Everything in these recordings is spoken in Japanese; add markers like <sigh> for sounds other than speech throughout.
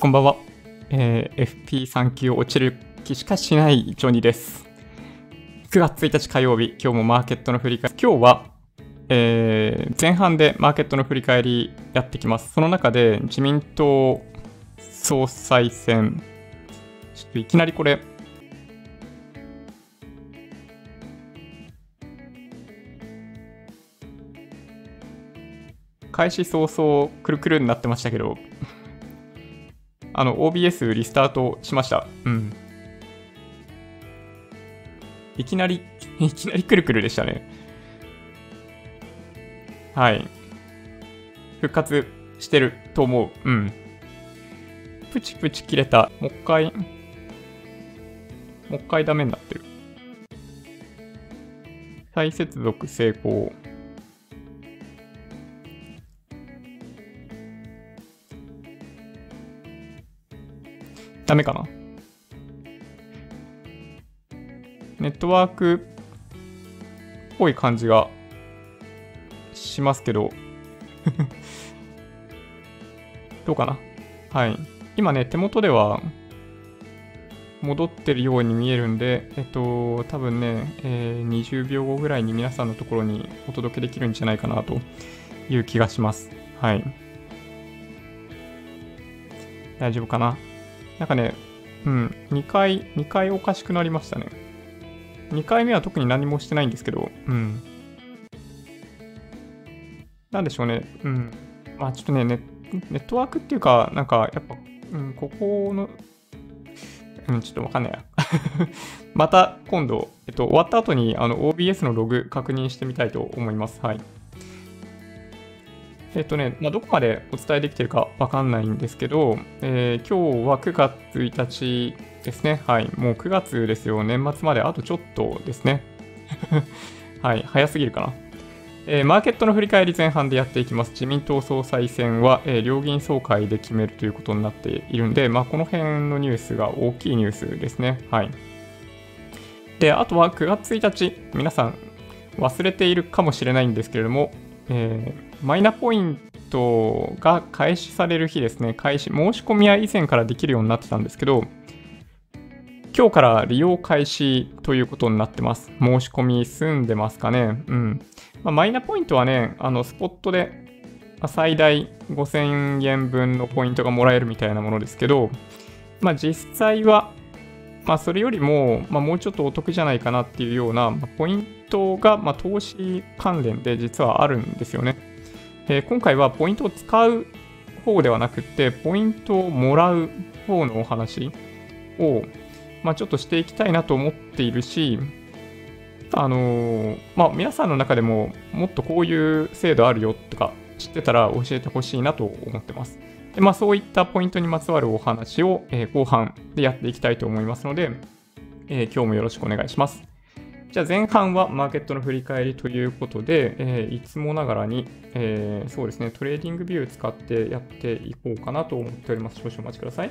こんばんは。えー、FP3 級落ちる気しかしないジョニーです。9月1日火曜日、今日もマーケットの振り返り。今日は、えー、前半でマーケットの振り返りやってきます。その中で自民党総裁選、ちょっといきなりこれ、開始早々くるくるになってましたけど、あの、OBS リスタートしました。うん。いきなり、<laughs> いきなりくるくるでしたね。はい。復活してると思う。うん。プチプチ切れた。もう一回、もう一回ダメになってる。再接続成功。ダメかな？ネットワークっぽい感じがしますけど <laughs> どうかな？はい。今ね、手元では戻ってるように見えるんで、えっと、多分ね、えー、20秒後ぐらいに皆さんのところにお届けできるんじゃないかなという気がします。はい。大丈夫かな？なんかね、うん、2回、2回おかしくなりましたね。2回目は特に何もしてないんですけど、うん。なんでしょうね、うん。まあちょっとね、ネネットワークっていうか、なんかやっぱ、うん、ここの、うん、ちょっとわかんないや。<laughs> また今度、えっと、終わった後にあの OBS のログ確認してみたいと思います。はい。えっとね、まあ、どこまでお伝えできてるかわかんないんですけど、えー、今日は9月1日ですね。はい。もう9月ですよ。年末まであとちょっとですね。<laughs> はい。早すぎるかな。えー、マーケットの振り返り前半でやっていきます。自民党総裁選は、えー、両議員総会で決めるということになっているんで、まあ、この辺のニュースが大きいニュースですね。はい。で、あとは9月1日、皆さん忘れているかもしれないんですけれども、えー、マイナポイントが開始される日ですね、開始、申し込みは以前からできるようになってたんですけど、今日から利用開始ということになってます。申し込み済んでますかね。うん。まあ、マイナポイントはね、あの、スポットで最大5000円分のポイントがもらえるみたいなものですけど、まあ、実際は、まあ、それよりも、まあ、もうちょっとお得じゃないかなっていうような、ま、ポイントが、まあ、投資関連で実はあるんですよね。え、今回はポイントを使う方ではなくて、ポイントをもらう方のお話を、まあ、ちょっとしていきたいなと思っているし、あのー、まあ、皆さんの中でももっとこういう制度あるよとか知ってたら教えてほしいなと思ってます。でまあ、そういったポイントにまつわるお話を、えー、後半でやっていきたいと思いますので、えー、今日もよろしくお願いします。じゃあ前半はマーケットの振り返りということで、えー、いつもながらに、えー、そうですね、トレーディングビュー使ってやっていこうかなと思っております。少々お待ちください。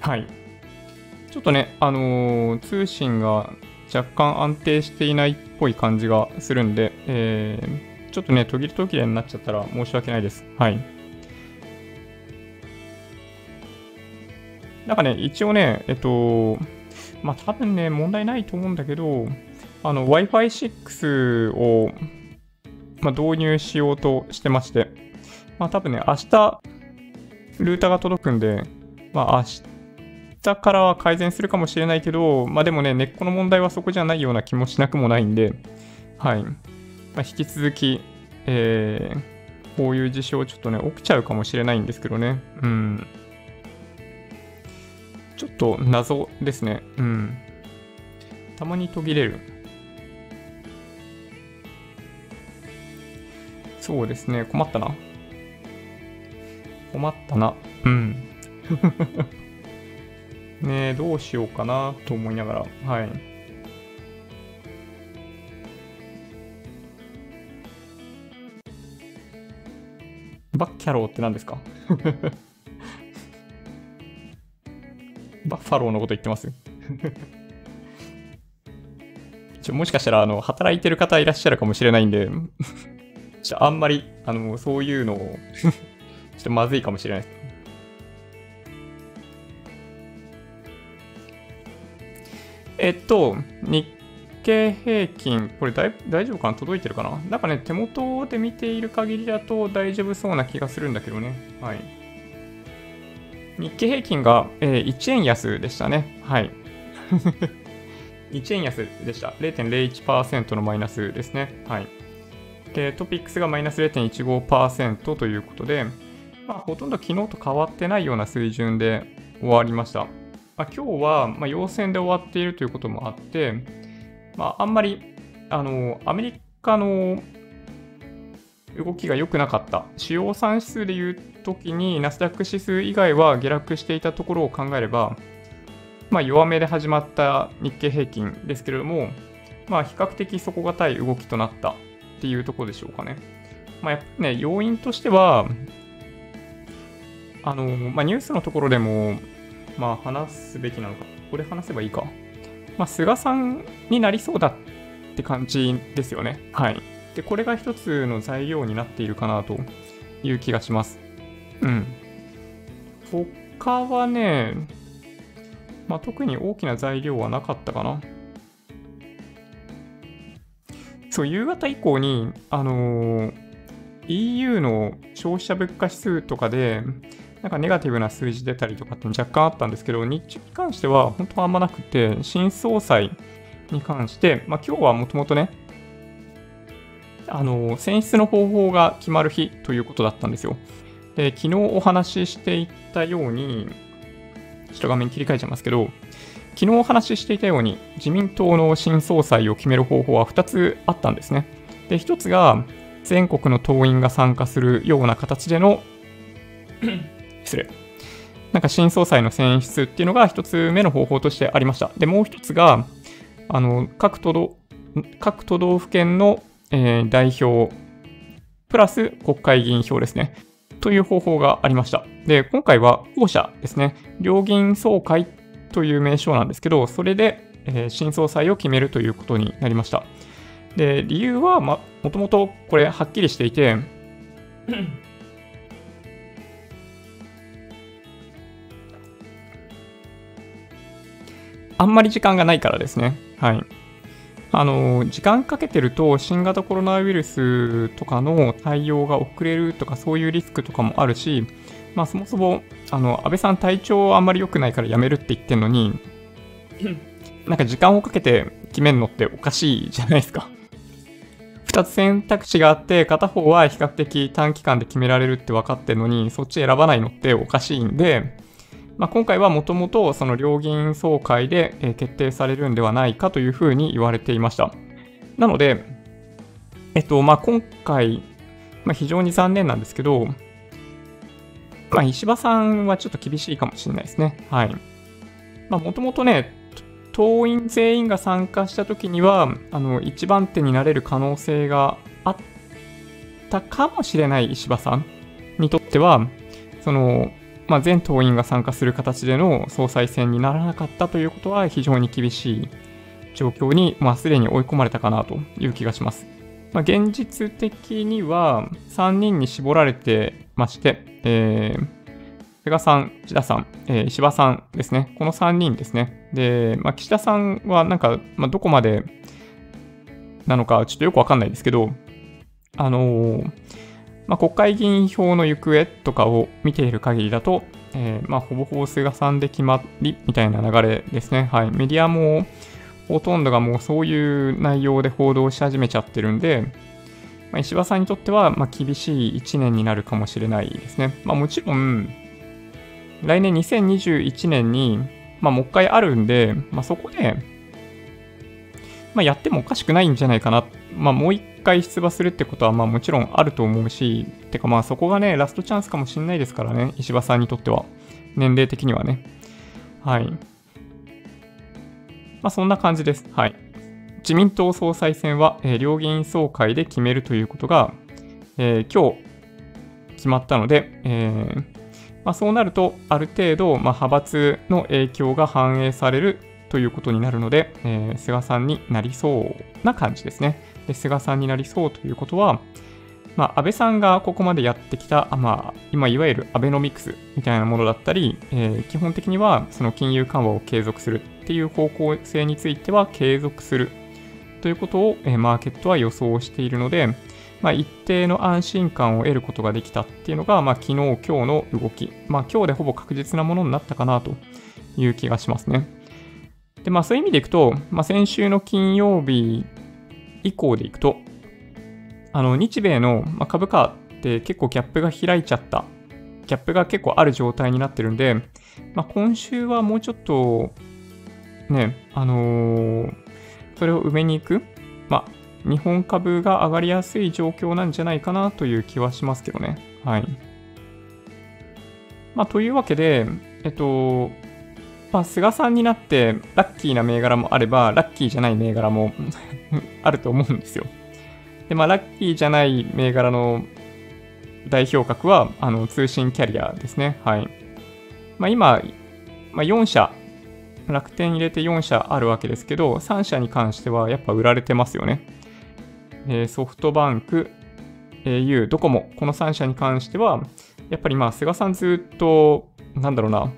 はい。ちょっとね、あのー、通信が若干安定していないっぽい感じがするんで、えーちょっとね、途切れ途切れになっちゃったら申し訳ないです。はい。なんかね、一応ね、えっと、まあ多分ね、問題ないと思うんだけど、あの、Wi-Fi6 を、まあ、導入しようとしてまして、まあ多分ね、明日、ルーターが届くんで、まあ明日からは改善するかもしれないけど、まあでもね、根っこの問題はそこじゃないような気もしなくもないんで、はい。まあ、引き続き、えー、こういう事象ちょっとね、起きちゃうかもしれないんですけどね。うん。ちょっと謎ですね。うん。たまに途切れる。そうですね。困ったな。困ったな。うん。<laughs> ねえ、どうしようかなと思いながら。はい。バッキャローって何ですか？<laughs> バッファローのこと言ってますちょもしかしたら、あの、働いてる方いらっしゃるかもしれないんで、ちょあんまり、あの、そういうのを <laughs> ちょっとまずいかもしれない。えっと、日経平均、これ大丈夫かな？届いてるかな？なんかね、手元で見ている限りだと大丈夫そうな気がするんだけどね。はい。日経平均が、えー、1円安でしたね。はい。<laughs> 1円安でした。0.01%のマイナスですね。はい。で、トピックスがマイナス0.15%ということで、まあ、ほとんど昨日と変わってないような水準で終わりました。まあ、今日は、まあ、陽線で終わっているということもあって、まあ、あんまり、あの、アメリカの動きが良くなかった。主要産指数でいうときに、ナスダック指数以外は下落していたところを考えれば、まあ、弱めで始まった日経平均ですけれども、まあ、比較的底堅い動きとなったっていうところでしょうかね。まあ、ね、要因としては、あの、まあ、ニュースのところでも、まあ、話すべきなのか。ここで話せばいいか。まあ、菅さんになりそうだって感じですよね。はい。で、これが一つの材料になっているかなという気がします。うん。他はね、まあ、特に大きな材料はなかったかな。そう、夕方以降に、あのー、EU の消費者物価指数とかで、なんかネガティブな数字出たりとかって若干あったんですけど、日中に関しては本当はあんまなくて、新総裁に関して、まあ今日はもともとね、あの、選出の方法が決まる日ということだったんですよ。で、昨日お話ししていたように、ちょっと画面切り替えちゃいますけど、昨日お話ししていたように、自民党の新総裁を決める方法は2つあったんですね。で、1つが、全国の党員が参加するような形での失礼。なんか新総裁の選出っていうのが1つ目の方法としてありました。で、もう1つが、あの、各都道、各都道府県の、えー、代表、プラス国会議員票ですね。という方法がありました。で、今回は後者ですね。両議員総会という名称なんですけど、それで、えー、新総裁を決めるということになりました。で、理由は、ま、もともとこれはっきりしていて、あんまり時間がないからですね。はい。あの、時間かけてると新型コロナウイルスとかの対応が遅れるとかそういうリスクとかもあるし、まあそもそも、あの、安倍さん体調あんまり良くないから辞めるって言ってんのに、<laughs> なんか時間をかけて決めるのっておかしいじゃないですか。2つ選択肢があって、片方は比較的短期間で決められるって分かってるのに、そっち選ばないのっておかしいんで、まあ、今回はもともとその両議員総会で、え決定されるんではないかというふうに言われていました。なので、えっと、まあ、今回、まあ、非常に残念なんですけど、まあ、石破さんはちょっと厳しいかもしれないですね。はい。まあ、もともとね、党員全員が参加した時には、あの、一番手になれる可能性があったかもしれない石破さんにとっては、その、まあ、全党員が参加する形での総裁選にならなかったということは非常に厳しい状況に、まあ、すでに追い込まれたかなという気がします。まあ、現実的には3人に絞られてまして、えー、菅さん、岸田さん、えー、石破さんですね。この3人ですね。で、まあ、岸田さんはなんか、まあ、どこまでなのかちょっとよくわかんないですけど、あのーまあ、国会議員票の行方とかを見ている限りだと、えー、まあ、ほぼほぼ菅さんで決まりみたいな流れですね。はい。メディアもほとんどがもうそういう内容で報道し始めちゃってるんで、まあ、石破さんにとっては、ま厳しい1年になるかもしれないですね。ま、もちろん、来年2021年に、ま、もう一回あるんで、ま、そこで、ま、やってもおかしくないんじゃないかな。ま、もう一回出馬するってことは、まあもちろんあると思うし、てかまあそこがね、ラストチャンスかもしんないですからね、石破さんにとっては。年齢的にはね。はい。まあそんな感じです。はい。自民党総裁選は、えー、両議員総会で決めるということが、えー、今日決まったので、えー、まあ、そうなると、ある程度、まあ、派閥の影響が反映されるということになるので、えー、菅さんになりそうな感じですね。で菅さんになりそうということは、まあ、安倍さんがここまでやってきた、まあ、今いわゆるアベノミクスみたいなものだったり、えー、基本的にはその金融緩和を継続するっていう方向性については継続するということを、えー、マーケットは予想しているので、まあ、一定の安心感を得ることができたっていうのが、まあ、昨日、今日の動き、まあ、今日でほぼ確実なものになったかなという気がしますね。で、まあ、そういう意味でいくと、まあ、先週の金曜日以降でいくと、あの、日米の株価って結構ギャップが開いちゃった。ギャップが結構ある状態になってるんで、まあ、今週はもうちょっと、ね、あのー、それを埋めに行く、まあ、日本株が上がりやすい状況なんじゃないかなという気はしますけどね。はい。まあ、というわけで、えっと、まあ、菅さんになってラッキーな銘柄もあれば、ラッキーじゃない銘柄も <laughs> あると思うんですよ。で、まあ、ラッキーじゃない銘柄の代表格は、あの、通信キャリアですね。はい。まあ、今、まあ、4社、楽天入れて4社あるわけですけど、3社に関してはやっぱ売られてますよね。えー、ソフトバンク、au、ドコモ、この3社に関しては、やっぱりまあ、菅さんずっと、なんだろうな、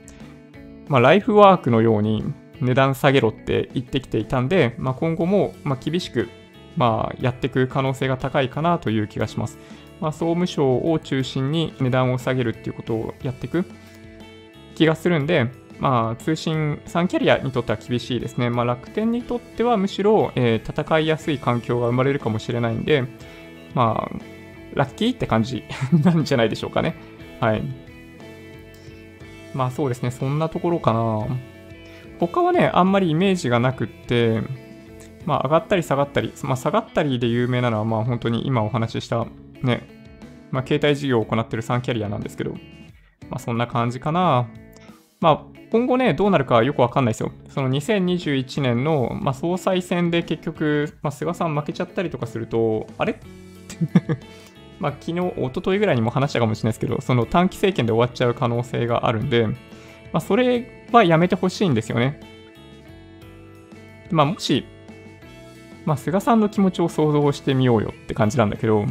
まあ、ライフワークのように値段下げろって言ってきていたんで、まあ、今後もま厳しくまあやっていく可能性が高いかなという気がします。まあ、総務省を中心に値段を下げるっていうことをやっていく気がするんで、まあ、通信3キャリアにとっては厳しいですね。まあ、楽天にとってはむしろ、えー、戦いやすい環境が生まれるかもしれないんで、まあ、ラッキーって感じなんじゃないでしょうかね。はい。まあそうですね、そんなところかな。他はね、あんまりイメージがなくって、まあ上がったり下がったり、まあ下がったりで有名なのは、まあ本当に今お話ししたね、まあ携帯事業を行ってる3キャリアなんですけど、まあそんな感じかな。まあ今後ね、どうなるかよくわかんないですよ。その2021年の、まあ、総裁選で結局、まあ、菅さん負けちゃったりとかすると、あれ？まあ、昨日、一昨日ぐらいにも話したかもしれないですけど、その短期政権で終わっちゃう可能性があるんで、まあ、それはやめてほしいんですよね。まあ、もし、まあ、菅さんの気持ちを想像してみようよって感じなんだけど、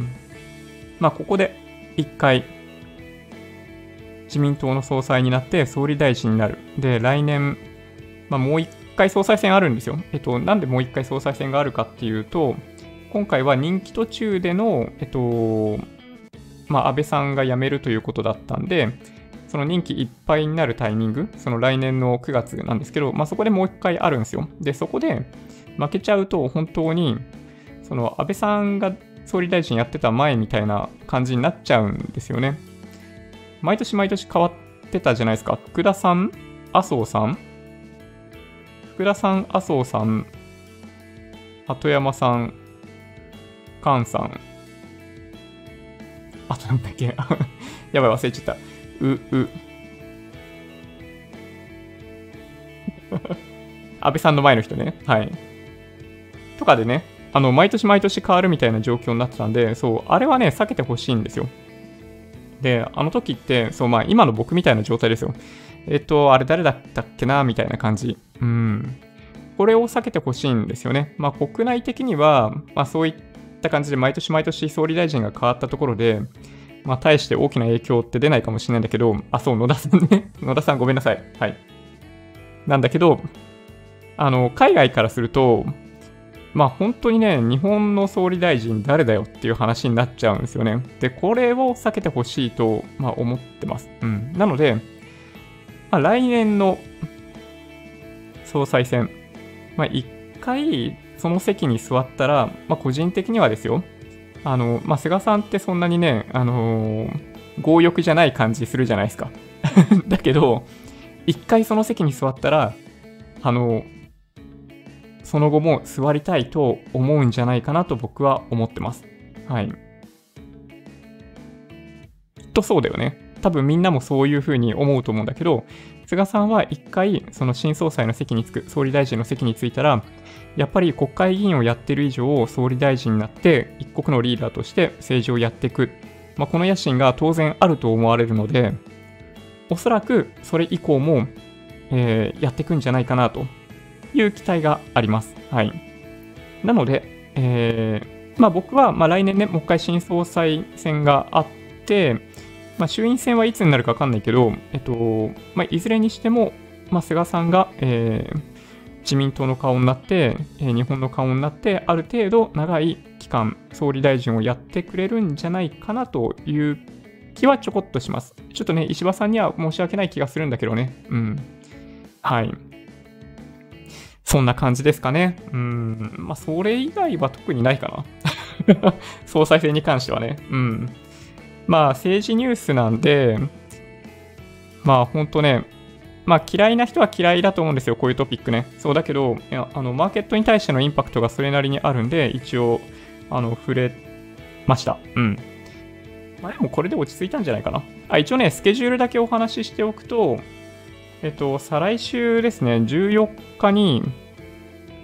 まあ、ここで一回、自民党の総裁になって総理大臣になる。で、来年、まあ、もう一回総裁選あるんですよ。えっと、なんでもう一回総裁選があるかっていうと、今回は任期途中での、えっと、まあ、安倍さんが辞めるということだったんで、その任期いっぱいになるタイミング、その来年の9月なんですけど、まあ、そこでもう一回あるんですよ。で、そこで負けちゃうと、本当に、その安倍さんが総理大臣やってた前みたいな感じになっちゃうんですよね。毎年毎年変わってたじゃないですか。福田さん、麻生さん、福田さん、麻生さん、鳩山さん、カンさん。あとなんだっけ？<laughs> やばい、忘れちゃった。う、う。<laughs> 安倍さんの前の人ね。はい。とかでね、あの、毎年毎年変わるみたいな状況になってたんで、そう、あれはね、避けてほしいんですよ。で、あの時って、そう、まあ、今の僕みたいな状態ですよ。えっと、あれ誰だったっけな、みたいな感じ。うん。これを避けてほしいんですよね。まあ、国内的には、まあ、そういっった感じで毎年毎年総理大臣が変わったところで、まあ、大して大きな影響って出ないかもしれないんだけど、あ、そう、野田さんね。<laughs> 野田さんごめんなさい。はい。なんだけど、あの、海外からすると、まあ本当にね、日本の総理大臣誰だよっていう話になっちゃうんですよね。で、これを避けてほしいと、まあ、思ってます。うん。なので、まあ、来年の総裁選、まあ一回その席に座ったら、まあ、個人的にはですよ、あの、まあ、菅さんってそんなにね、あのー、強欲じゃない感じするじゃないですか。<laughs> だけど、一回その席に座ったら、あのその後も座りたいと思うんじゃないかなと僕は思ってます。はい。きっとそうだよね。多分みんなもそういうふうに思うと思うんだけど、菅さんは一回、その新総裁の席に着く、総理大臣の席に着いたら、やっぱり国会議員をやってる以上、総理大臣になって、一国のリーダーとして政治をやっていく、まあ、この野心が当然あると思われるので、おそらくそれ以降も、えー、やっていくんじゃないかなという期待があります。はい。なので、えー、まあ僕は、ま来年ね、もう一回新総裁選があって、まあ衆院選はいつになるかわかんないけど、えっと、まあいずれにしても、まあ菅さんが、えー、自民党の顔になって、え、日本の顔になって、ある程度長い期間、総理大臣をやってくれるんじゃないかなという気はちょこっとします。ちょっとね、石破さんには申し訳ない気がするんだけどね。うん。はい。そんな感じですかね。うん。まあ、それ以外は特にないかな。<laughs> 総裁選に関してはね。うん。まあ、政治ニュースなんで、まあ、ほんとね、まあ、嫌いな人は嫌いだと思うんですよ、こういうトピックね。そうだけど、いやあのマーケットに対してのインパクトがそれなりにあるんで、一応、あの、触れました。うん。まあ、でもこれで落ち着いたんじゃないかな。あ、一応ね、スケジュールだけお話ししておくと、えっと、再来週ですね、14日に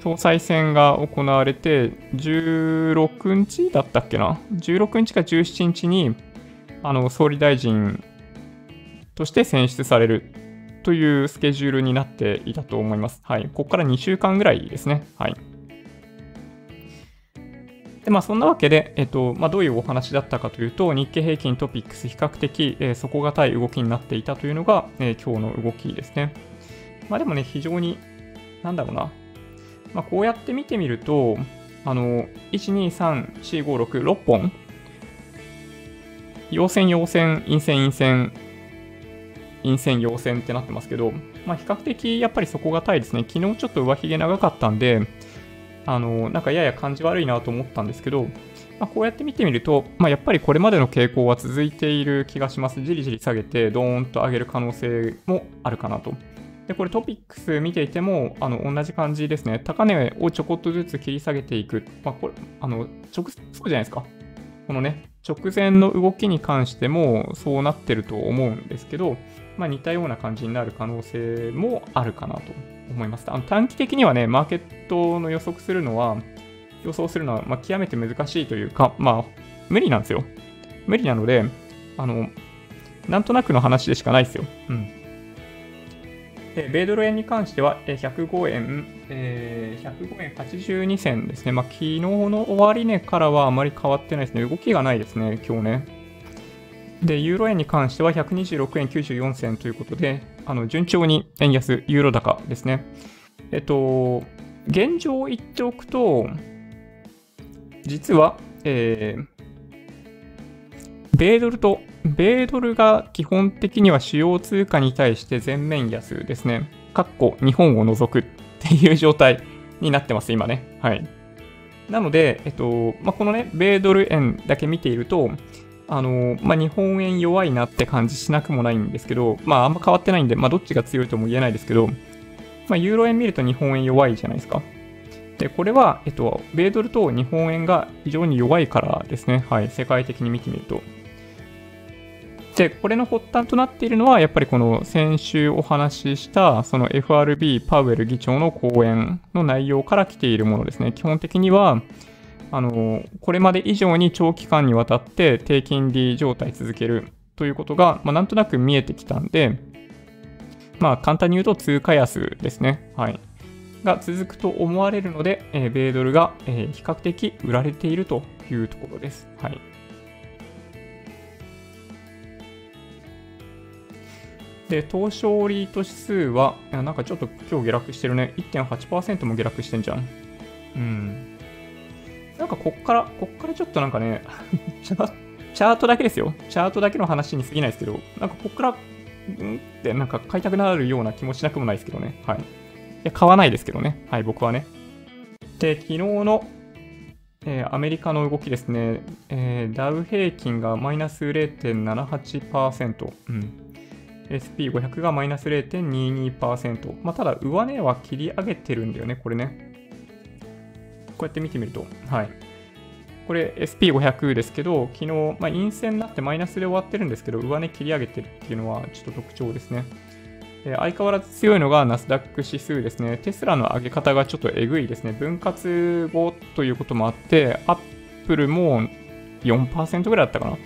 総裁選が行われて、16日だったっけな ?16 日か17日に、あの、総理大臣として選出されるというスケジュールになっていたと思います。はい。ここから2週間ぐらいですね。はい。で、まあ、そんなわけで、えっと、まあ、どういうお話だったかというと、日経平均トピックス比較的、えー、底堅い動きになっていたというのが、えー、今日の動きですね。まあ、でもね、非常に、なんだろうな。まあ、こうやって見てみると、あの、1、2、3、4、5、6、6本、陽線、陽線、陰線、陰線、陰線、陽線ってなってますけど、まあ、比較的やっぱり底堅いですね。昨日ちょっと上髭長かったんで、あの、なんかやや感じ悪いなと思ったんですけど、まあ、こうやって見てみると、まあ、やっぱりこれまでの傾向は続いている気がします。じりじり下げて、ドーンと上げる可能性もあるかなと。で、これトピックス見ていても、あの、同じ感じですね。高値をちょこっとずつ切り下げていく。まあ、これ、あの、直、そうじゃないですか。このね、直前の動きに関してもそうなってると思うんですけど、まあ、似たような感じになる可能性もあるかなと思います。あの短期的にはね、マーケットの予測するのは、予想するのは、ま極めて難しいというか、まあ、無理なんですよ。無理なので、あの、なんとなくの話でしかないですよ。うん。で、米ドル円に関しては、105円、えー、105円82銭ですね。まあ、昨日の終値からはあまり変わってないですね。動きがないですね、今日ね。で、ユーロ円に関しては126円94銭ということで、あの順調に円安、ユーロ高ですね。えっと、現状を言っておくと、実は、えー、米ドルと、米ドルが基本的には主要通貨に対して全面安ですね。かっこ日本を除くっていう状態になってます、今ね。はい。なので、えっと、まあ、このね、米ドル円だけ見ていると、あの、まあ、日本円弱いなって感じしなくもないんですけど、まあ、あんま変わってないんで、まあ、どっちが強いとも言えないですけど、まあ、ユーロ円見ると日本円弱いじゃないですか。で、これは、えっと、米ドルと日本円が非常に弱いからですね。はい。世界的に見てみると。で、これの発端となっているのは、やっぱりこの先週お話しした、その FRB パウエル議長の講演の内容から来ているものですね。基本的には、あの、これまで以上に長期間にわたって低金利状態続けるということが、まあ、なんとなく見えてきたんで、まあ、簡単に言うと通貨安ですね。はい。が続くと思われるので、えー、米ドルが、えー、比較的売られているというところです。はい。で、東証リート指数は、なんかちょっと今日下落してるね。1.8%も下落してんじゃん。うん。なんかこっから、こっからちょっとなんかね、<laughs> チャートだけですよ。チャートだけの話に過ぎないですけど、なんかこっから、んってなんか買いたくなるような気もしなくもないですけどね。はい。いや、買わないですけどね。はい、僕はね。で、昨日の、えー、アメリカの動きですね、えー、ダウ平均がマイナス0.78%、うん、SP500 がマイナス0.22%、まあ、ただ、上値は切り上げてるんだよね、これね。こうやって見てみると、はい。これ SP500 ですけど、昨日、まあ、陰線になってマイナスで終わってるんですけど、上値切り上げてるっていうのはちょっと特徴ですね。え相変わらず強いのがナスダック指数ですね。テスラの上げ方がちょっとえぐいですね。分割後ということもあって、アップルも4%ぐらいだったかな。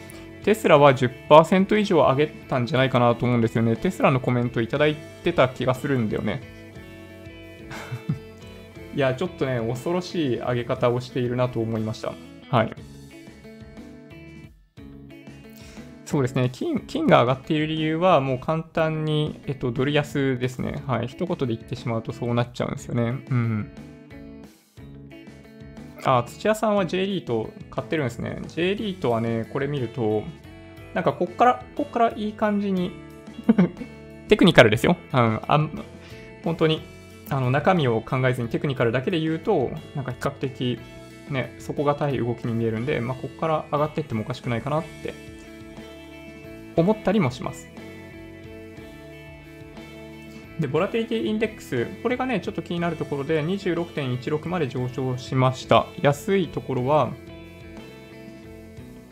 テスラは10%以上上げたんじゃないかなと思うんですよね。テスラのコメントいただいてた気がするんだよね。いや、ちょっとね、恐ろしい上げ方をしているなと思いました。はい。そうですね金、金が上がっている理由は、もう簡単に、えっと、ドル安ですね。はい。一言で言ってしまうとそうなっちゃうんですよね。うん。あ、土屋さんは J リート買ってるんですね。J リートはね、これ見ると、なんかこっから、こっからいい感じに <laughs> テクニカルですよ。うん、あ本当に、あの、中身を考えずにテクニカルだけで言うと、なんか比較的、ね、底堅い動きに見えるんで、まあ、ここから上がっていってもおかしくないかなって思ったりもします。で、ボラティリティインデックス、これがね、ちょっと気になるところで26.16まで上昇しました。安いところは、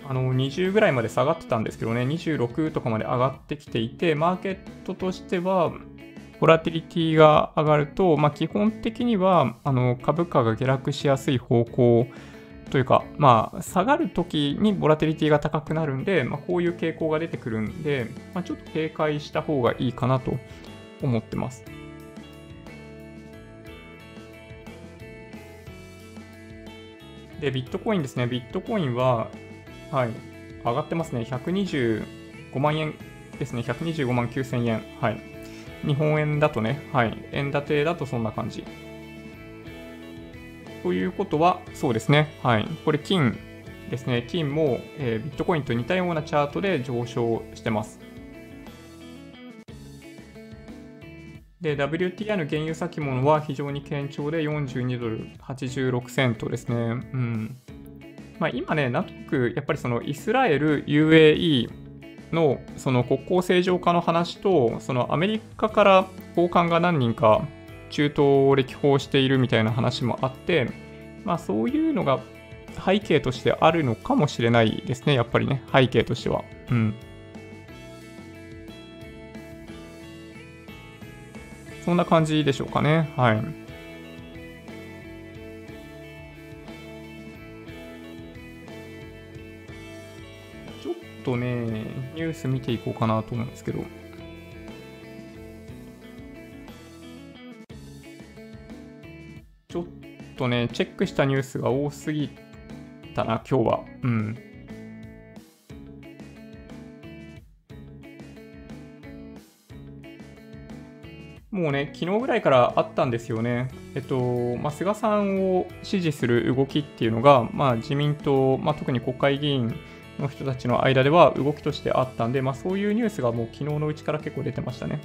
あの20ぐらいまで下がってたんですけどね、26とかまで上がってきていて、マーケットとしては、ボラティリティが上がると、まあ、基本的にはあの株価が下落しやすい方向というか、まあ、下がるときにボラティリティが高くなるんで、まあ、こういう傾向が出てくるんで、まあ、ちょっと警戒した方がいいかなと思ってます。で、ビットコインですね。ビットコインは、はい、上がってますね。125万円ですね。125万9000円。はい。日本円だとね、はい。円建てだとそんな感じ。ということは、そうですね。はい。これ、金ですね。金も、えー、ビットコインと似たようなチャートで上昇してます。で、WTI の原油先物は非常に堅調で42ドル86セントですね。うん。まあ、今ね、なんとなくやっぱりそのイスラエル、UAE のその国交正常化の話と、そのアメリカから高官が何人か中東を歴訪しているみたいな話もあって、まあそういうのが背景としてあるのかもしれないですね、やっぱりね、背景としては。うん。そんな感じでしょうかね。はい。とね、ニュース見ていこうかなと思うんですけど。ちょっとね、チェックしたニュースが多すぎたな、今日は。うん。もうね、昨日ぐらいからあったんですよね。えっと、まあ、菅さんを支持する動きっていうのが、まあ、自民党、まあ、特に国会議員の人たちの間では動きとしてあったんで、まあ、そういうニュースがもう昨日のうちから結構出てましたね。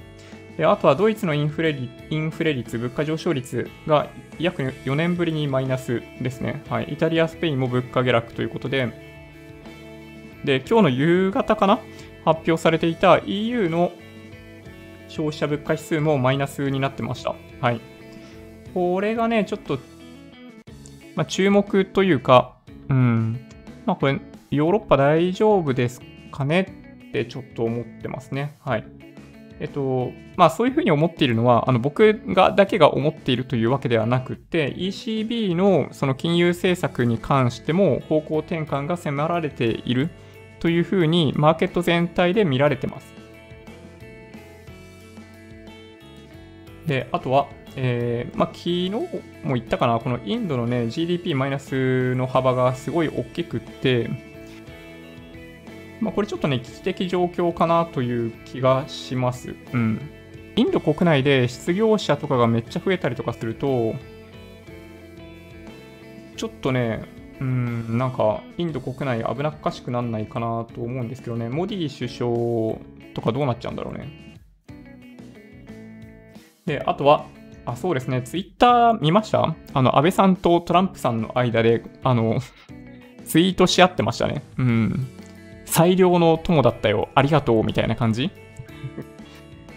であとはドイツのインフレインフレ率、物価上昇率が約4年ぶりにマイナスですね。はい、イタリア、スペインも物価下落ということで、で、今日の夕方かな？発表されていた EU の消費者物価指数もマイナスになってました。はい。これがね、ちょっと、まあ、注目というか、うん、まあこれ、ヨーロッパ大丈夫ですかねってちょっと思ってますね。はい。えっと、まあそういうふうに思っているのは、あの僕がだけが思っているというわけではなくて、ECB のその金融政策に関しても方向転換が迫られているというふうにマーケット全体で見られてます。で、あとは、えー、まあ、昨日も言ったかな、このインドのね、GDP マイナスの幅がすごい大きくって、まあ、これちょっとね、危機的状況かなという気がします。うん。インド国内で失業者とかがめっちゃ増えたりとかすると、ちょっとね、うん、なんか、インド国内危なっかしくなんないかなと思うんですけどね、モディ首相とかどうなっちゃうんだろうね。で、あとは、あ、そうですね、ツイッター見ました？あの、安倍さんとトランプさんの間で、あの、ツイートし合ってましたね。うん。最良の友だったよ、ありがとう、みたいな感じ？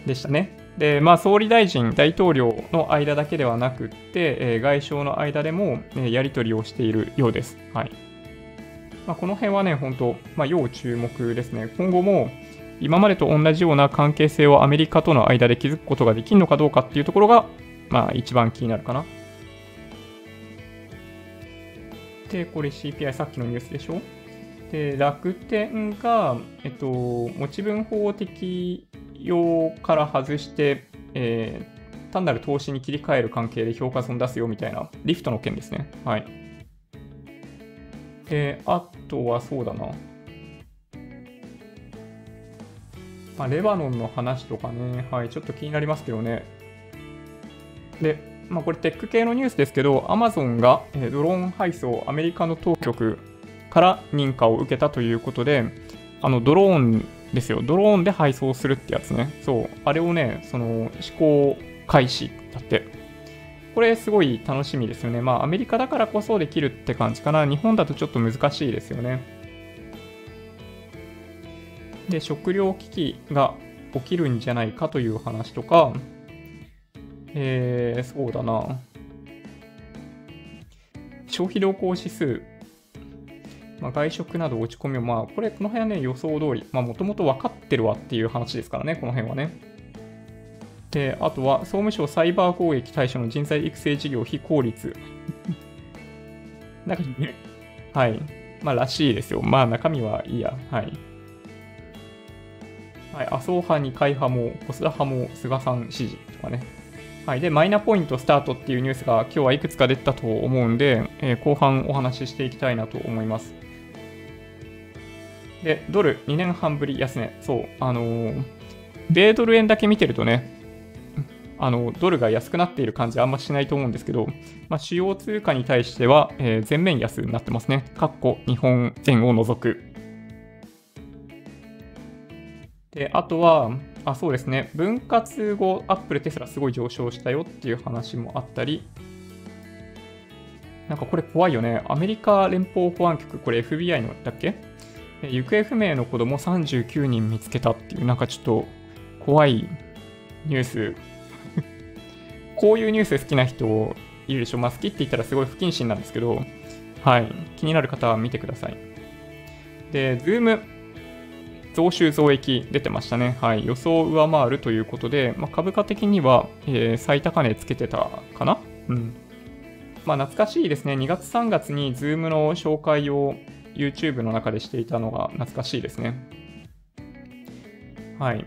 でしたね。で、まあ、総理大臣、大統領の間だけではなくって、えー、外相の間でも、えー、やり取りをしているようです。はい。まあ、この辺はね、本当、まあ、要注目ですね。今後も、今までと同じような関係性をアメリカとの間で築くことができるのかどうかっていうところが、まあ一番気になるかな。で、これ CPI さっきのニュースでしょ？で、楽天が、えっと、持ち分法適用から外して、えー、単なる投資に切り替える関係で評価損出すよみたいな、リフトの件ですね。はい。で、あとはそうだな。まあ、レバノンの話とかね、はい、ちょっと気になりますけどね。で、まあ、これテック系のニュースですけど、アマゾンがドローン配送、アメリカの当局から認可を受けたということで、あのドローンですよ、ドローンで配送するってやつね。そう、あれをね、その試行開始だって。これすごい楽しみですよね。まあアメリカだからこそできるって感じかな。日本だとちょっと難しいですよね。で、食料危機が起きるんじゃないかという話とか、えー、そうだな。消費動向指数、まあ、外食など落ち込みを、まあ、これ、この辺はね、予想通り、まあ、もともと分かってるわっていう話ですからね、この辺はね。で、あとは、総務省サイバー攻撃対象の人材育成事業非効率。なんか、はい。まあ、らしいですよ。まあ、中身はいいや。はい。はい、麻生派、二階派も、細田派も菅さん支持とかね。はい、で、マイナポイントスタートっていうニュースが今日はいくつか出たと思うんで、えー、後半お話ししていきたいなと思います。で、ドル2年半ぶり安値。そう、あのー、米ドル円だけ見てるとね、あのドルが安くなっている感じあんましないと思うんですけど、まあ、主要通貨に対しては、えー、全面安になってますね。かっこ日本円を除く。で、あとは、あ、そうですね、分割後、アップル、テスラすごい上昇したよっていう話もあったり、なんかこれ怖いよね。アメリカ連邦保安局、これ FBI のだっけ <laughs> 行方不明の子供39人見つけたっていう、なんかちょっと怖いニュース。<laughs> こういうニュース好きな人いるでしょ？まあ好きって言ったらすごい不謹慎なんですけど、はい。気になる方は見てください。で、ズーム。増収増益出てましたね。はい。予想を上回るということで、まあ、株価的には、えー、最高値つけてたかな？うん。まあ、懐かしいですね。2月3月に Zoom の紹介を YouTube の中でしていたのが懐かしいですね。はい。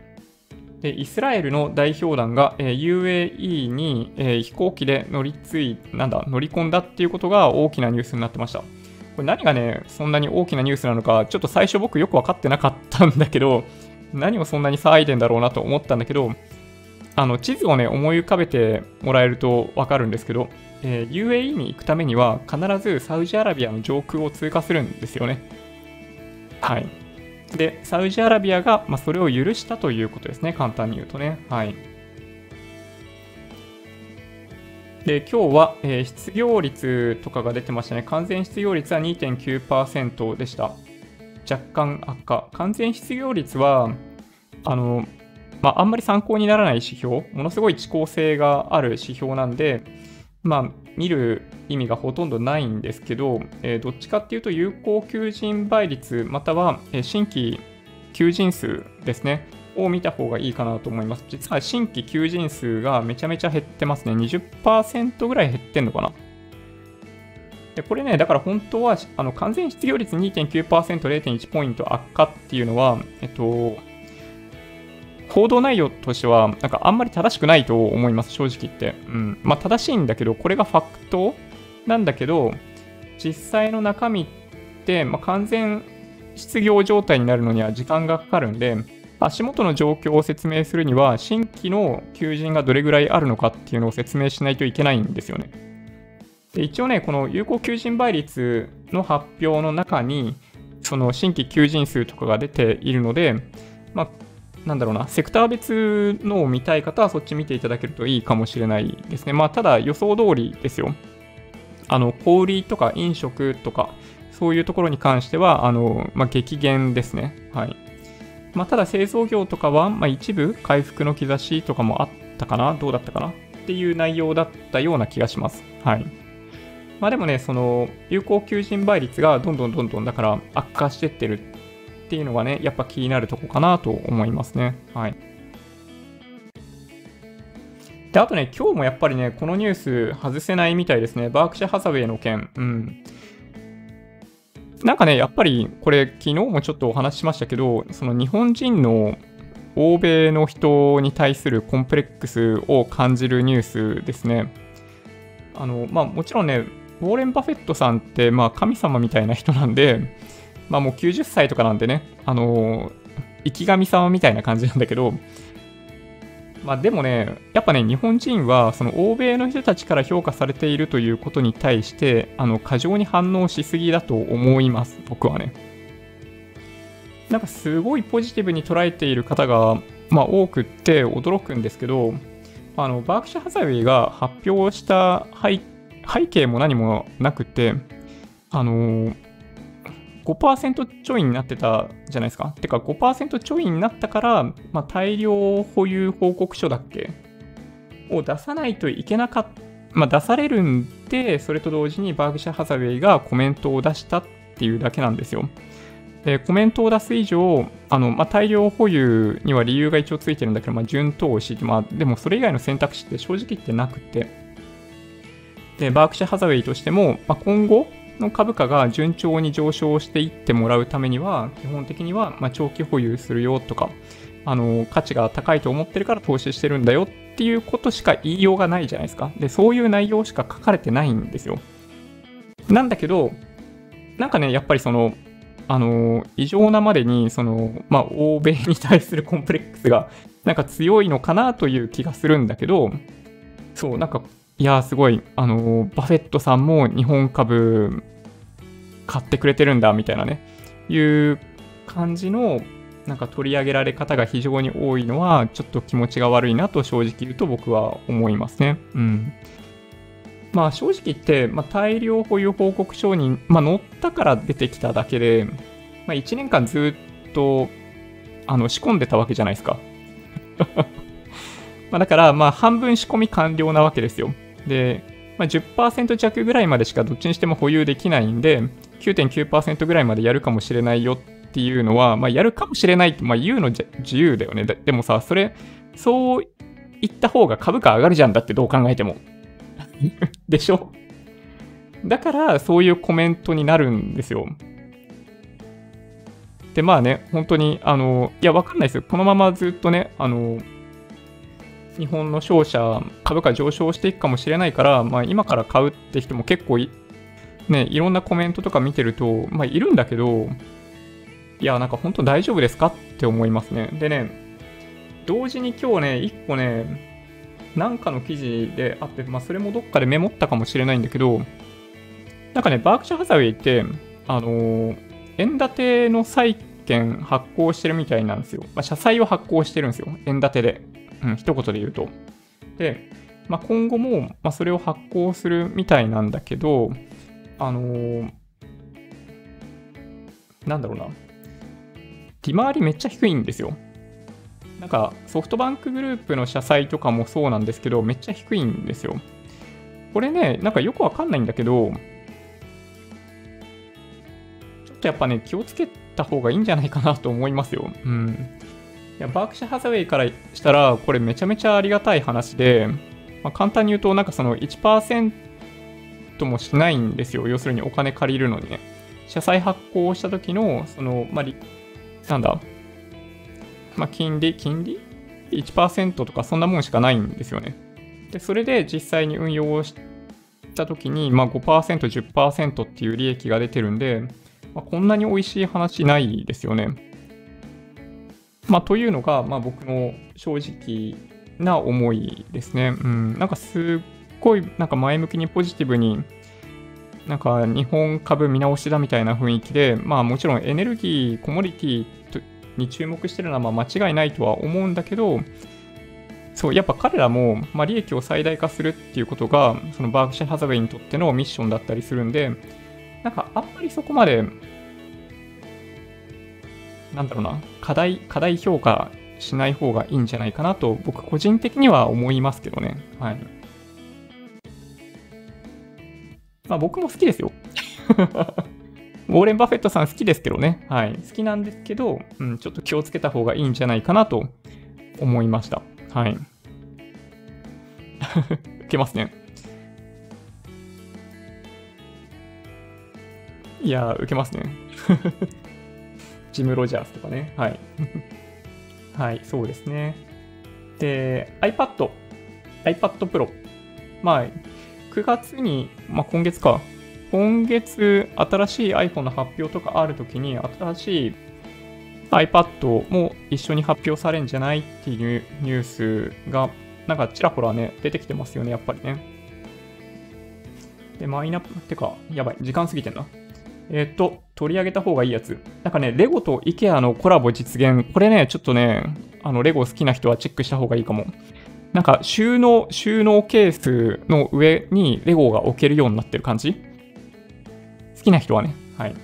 で、イスラエルの代表団が、え、UAE に、え、飛行機で乗り継い、なんだ、乗り込んだっていうことが大きなニュースになってました。これ何がね、そんなに大きなニュースなのか、ちょっと最初僕よく分かってなかったんだけど、<laughs> 何をそんなに騒いでんだろうなと思ったんだけど、あの、地図をね、思い浮かべてもらえると分かるんですけど、えー、UAE に行くためには必ずサウジアラビアの上空を通過するんですよね。はい。で、サウジアラビアが、まあ、それを許したということですね、簡単に言うとね。はい。で、今日は、えー、失業率とかが出てましたね。完全失業率は2.9%でした。若干悪化。完全失業率は、あの、まあ、あんまり参考にならない指標、ものすごい遅効性がある指標なんで、まあ、見る意味がほとんどないんですけど、えー、どっちかっていうと、有効求人倍率、または、え、新規求人数ですね。を見た方がいいかなと思います。実は新規求人数がめちゃめちゃ減ってますね。20%ぐらい減ってんのかな。で、これね、だから本当は、あの、完全失業率2.9%、0.1ポイント悪化っていうのは、えっと、報道内容としては、なんかあんまり正しくないと思います、正直言って。うん。まあ正しいんだけど、これがファクトなんだけど、実際の中身って、まあ、完全失業状態になるのには時間がかかるんで、足元の状況を説明するには、新規の求人がどれぐらいあるのかっていうのを説明しないといけないんですよね。で一応ね、この有効求人倍率の発表の中に、その新規求人数とかが出ているので、まあ、なんだろうな、セクター別のを見たい方はそっち見ていただけるといいかもしれないですね。まあ、ただ予想通りですよ。あの、小売とか飲食とか、そういうところに関しては、あの、まあ、激減ですね。はい。まあ、ただ製造業とかは、まあ、一部回復の兆しとかもあったかなどうだったかなっていう内容だったような気がします。はい。まあでもね、その有効求人倍率がどんどんどんどんだから悪化してってるっていうのがね、やっぱ気になるとこかなと思いますね。はい。で、あとね、今日もやっぱりね、このニュース外せないみたいですね。バークシャ・ハサウェイの件。うん。なんかね、やっぱりこれ昨日もちょっとお話ししましたけど、その日本人の欧米の人に対するコンプレックスを感じるニュースですね。あの、まあもちろんね、ウォーレン・バフェットさんってまあ神様みたいな人なんで、まあもう90歳とかなんでね、あの、生き神様みたいな感じなんだけど、まあでもね、やっぱね、日本人はその欧米の人たちから評価されているということに対して、あの、過剰に反応しすぎだと思います、僕はね。なんかすごいポジティブに捉えている方が、まあ、多くって驚くんですけど、あの、バークシャ・ハザウェイが発表した背景も何もなくて、あの5%ちょいになってたじゃないですか。てか5%ちょいになったから、まあ、大量保有報告書だっけ？を出さないといけなかった、まあ、出されるんで、それと同時にバーグシャ・ハザウェイがコメントを出したっていうだけなんですよ。で、コメントを出す以上、あの、まあ、大量保有には理由が一応ついてるんだけど、まあ、順投資、まあ、でもそれ以外の選択肢って正直言ってなくて、で、バークシャ・ハザウェイとしても、まあ、今後、の株価が順調に上昇していってもらうためには、基本的にはま長期保有するよとか、あの、価値が高いと思ってるから投資してるんだよっていうことしか言いようがないじゃないですか。で、そういう内容しか書かれてないんですよ。なんだけど、なんかね、やっぱりその、あの、異常なまでに、その、まあ、欧米に対するコンプレックスが、なんか強いのかなという気がするんだけど、そう、なんかいやーすごい、あのバフェットさんも日本株買ってくれてるんだみたいなね、いう感じのなんか取り上げられ方が非常に多いのは、ちょっと気持ちが悪いなと正直言うと僕は思いますね。うん。まあ正直言って、まあ、大量保有報告書に、まあ、載ったから出てきただけで、まあ、1年間ずっとあの仕込んでたわけじゃないですか。<laughs> まだから、まあ半分仕込み完了なわけですよ。で、まあ、10%弱ぐらいまでしかどっちにしても保有できないんで、9.9%ぐらいまでやるかもしれないよっていうのは、まあ、やるかもしれないって、まあ、言うの自由だよね。でもさ、それ、そう言った方が株価上がるじゃんだってどう考えても。<laughs> でしょ？だから、そういうコメントになるんですよ。で、まあね、本当に、あの、いや、わかんないですよ。このままずっとね、あの、日本の商社、株価上昇していくかもしれないから、まあ、今から買うって人も結構い、ね、いろんなコメントとか見てると、まあ、いるんだけど、いや、なんか本当大丈夫ですかって思いますね。でね、同時に今日ね、一個ね、なんかの記事であって、まあ、それもどっかでメモったかもしれないんだけど、なんかね、バークシャーハザウェイって、あのー、円建ての債券発行してるみたいなんですよ。まあ、社債を発行してるんですよ。円建てで。うん、一言で言うと。で、まあ、今後も、まあ、それを発行するみたいなんだけど、あのー、なんだろうな。利回りめっちゃ低いんですよ。なんかソフトバンクグループの社債とかもそうなんですけど、めっちゃ低いんですよ。これね、なんかよくわかんないんだけど、ちょっとやっぱね、気をつけた方がいいんじゃないかなと思いますよ。うん。いや、バークシャ・ハザウェイからしたら、これめちゃめちゃありがたい話で、まあ、簡単に言うと、なんかその1%もしないんですよ。要するにお金借りるのにね。社債発行した時の、その、まあ、なんだ、まあ、金利、金利 ?1% とかそんなもんしかないんですよね。で、それで実際に運用をした時に、まあ5%、10%っていう利益が出てるんで、まあ、こんなに美味しい話ないですよね。まあ、というのが、まあ、僕の正直な思いですね。うん、なんかすっごいなんか前向きにポジティブになんか日本株見直しだみたいな雰囲気で、まあもちろんエネルギー、コモディティに注目してるのはま間違いないとは思うんだけど、そう、やっぱ彼らも、ま、利益を最大化するっていうことが、そのバークシャ・ハザウェイにとってのミッションだったりするんで、なんかあんまりそこまでなんだろうな、課題、課題評価しない方がいいんじゃないかなと、僕個人的には思いますけどね。はい。まあ僕も好きですよ。<laughs> ウォーレン・バフェットさん好きですけどね。はい。好きなんですけど、うん、ちょっと気をつけた方がいいんじゃないかなと思いました。はい。<laughs> 受けますね。いやー、受けますね。ジム・ロジャースとかね。はい。<laughs> はい、そうですね。で、iPad、iPad Pro。まあ、9月に、まあ今月か。今月、新しい iPhone の発表とかあるときに、新しい iPad も一緒に発表されるんじゃないっていうニュースが、なんかちらほらね、出てきてますよね、やっぱりね。で、マイナップ、ってか、やばい、時間過ぎてんな。えっ、と、取り上げた方がいいやつ。なんかね、レゴと IKEA のコラボ実現。これね、ちょっとね、あの、レゴ好きな人はチェックした方がいいかも。なんか、収納、収納ケースの上にレゴが置けるようになってる感じ？好きな人はね。はい。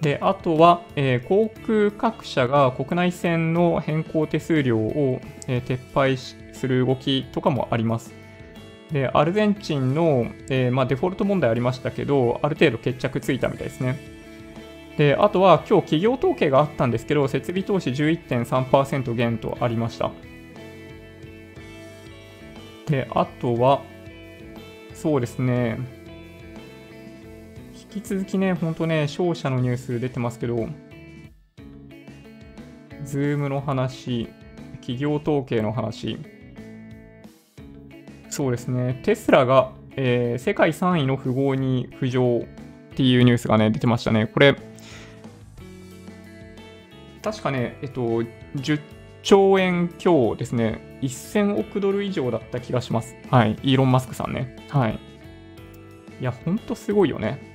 で、あとは、えー、航空各社が国内線の変更手数料を、えー、撤廃する動きとかもあります。で、アルゼンチンの、えー、まあ、デフォルト問題ありましたけど、ある程度決着ついたみたいですね。で、あとは今日企業統計があったんですけど、設備投資11.3%減とありました。で、あとは、そうですね、引き続きね、ほんとね、商社のニュース出てますけど、ズームの話、企業統計の話、そうですね、テスラが、えー、世界3位の富豪に浮上っていうニュースがね、出てましたね。これ、確かね、えっと、10兆円強ですね、1000億ドル以上だった気がします。はい、イーロン・マスクさんね。はい。いや、ほんとすごいよね。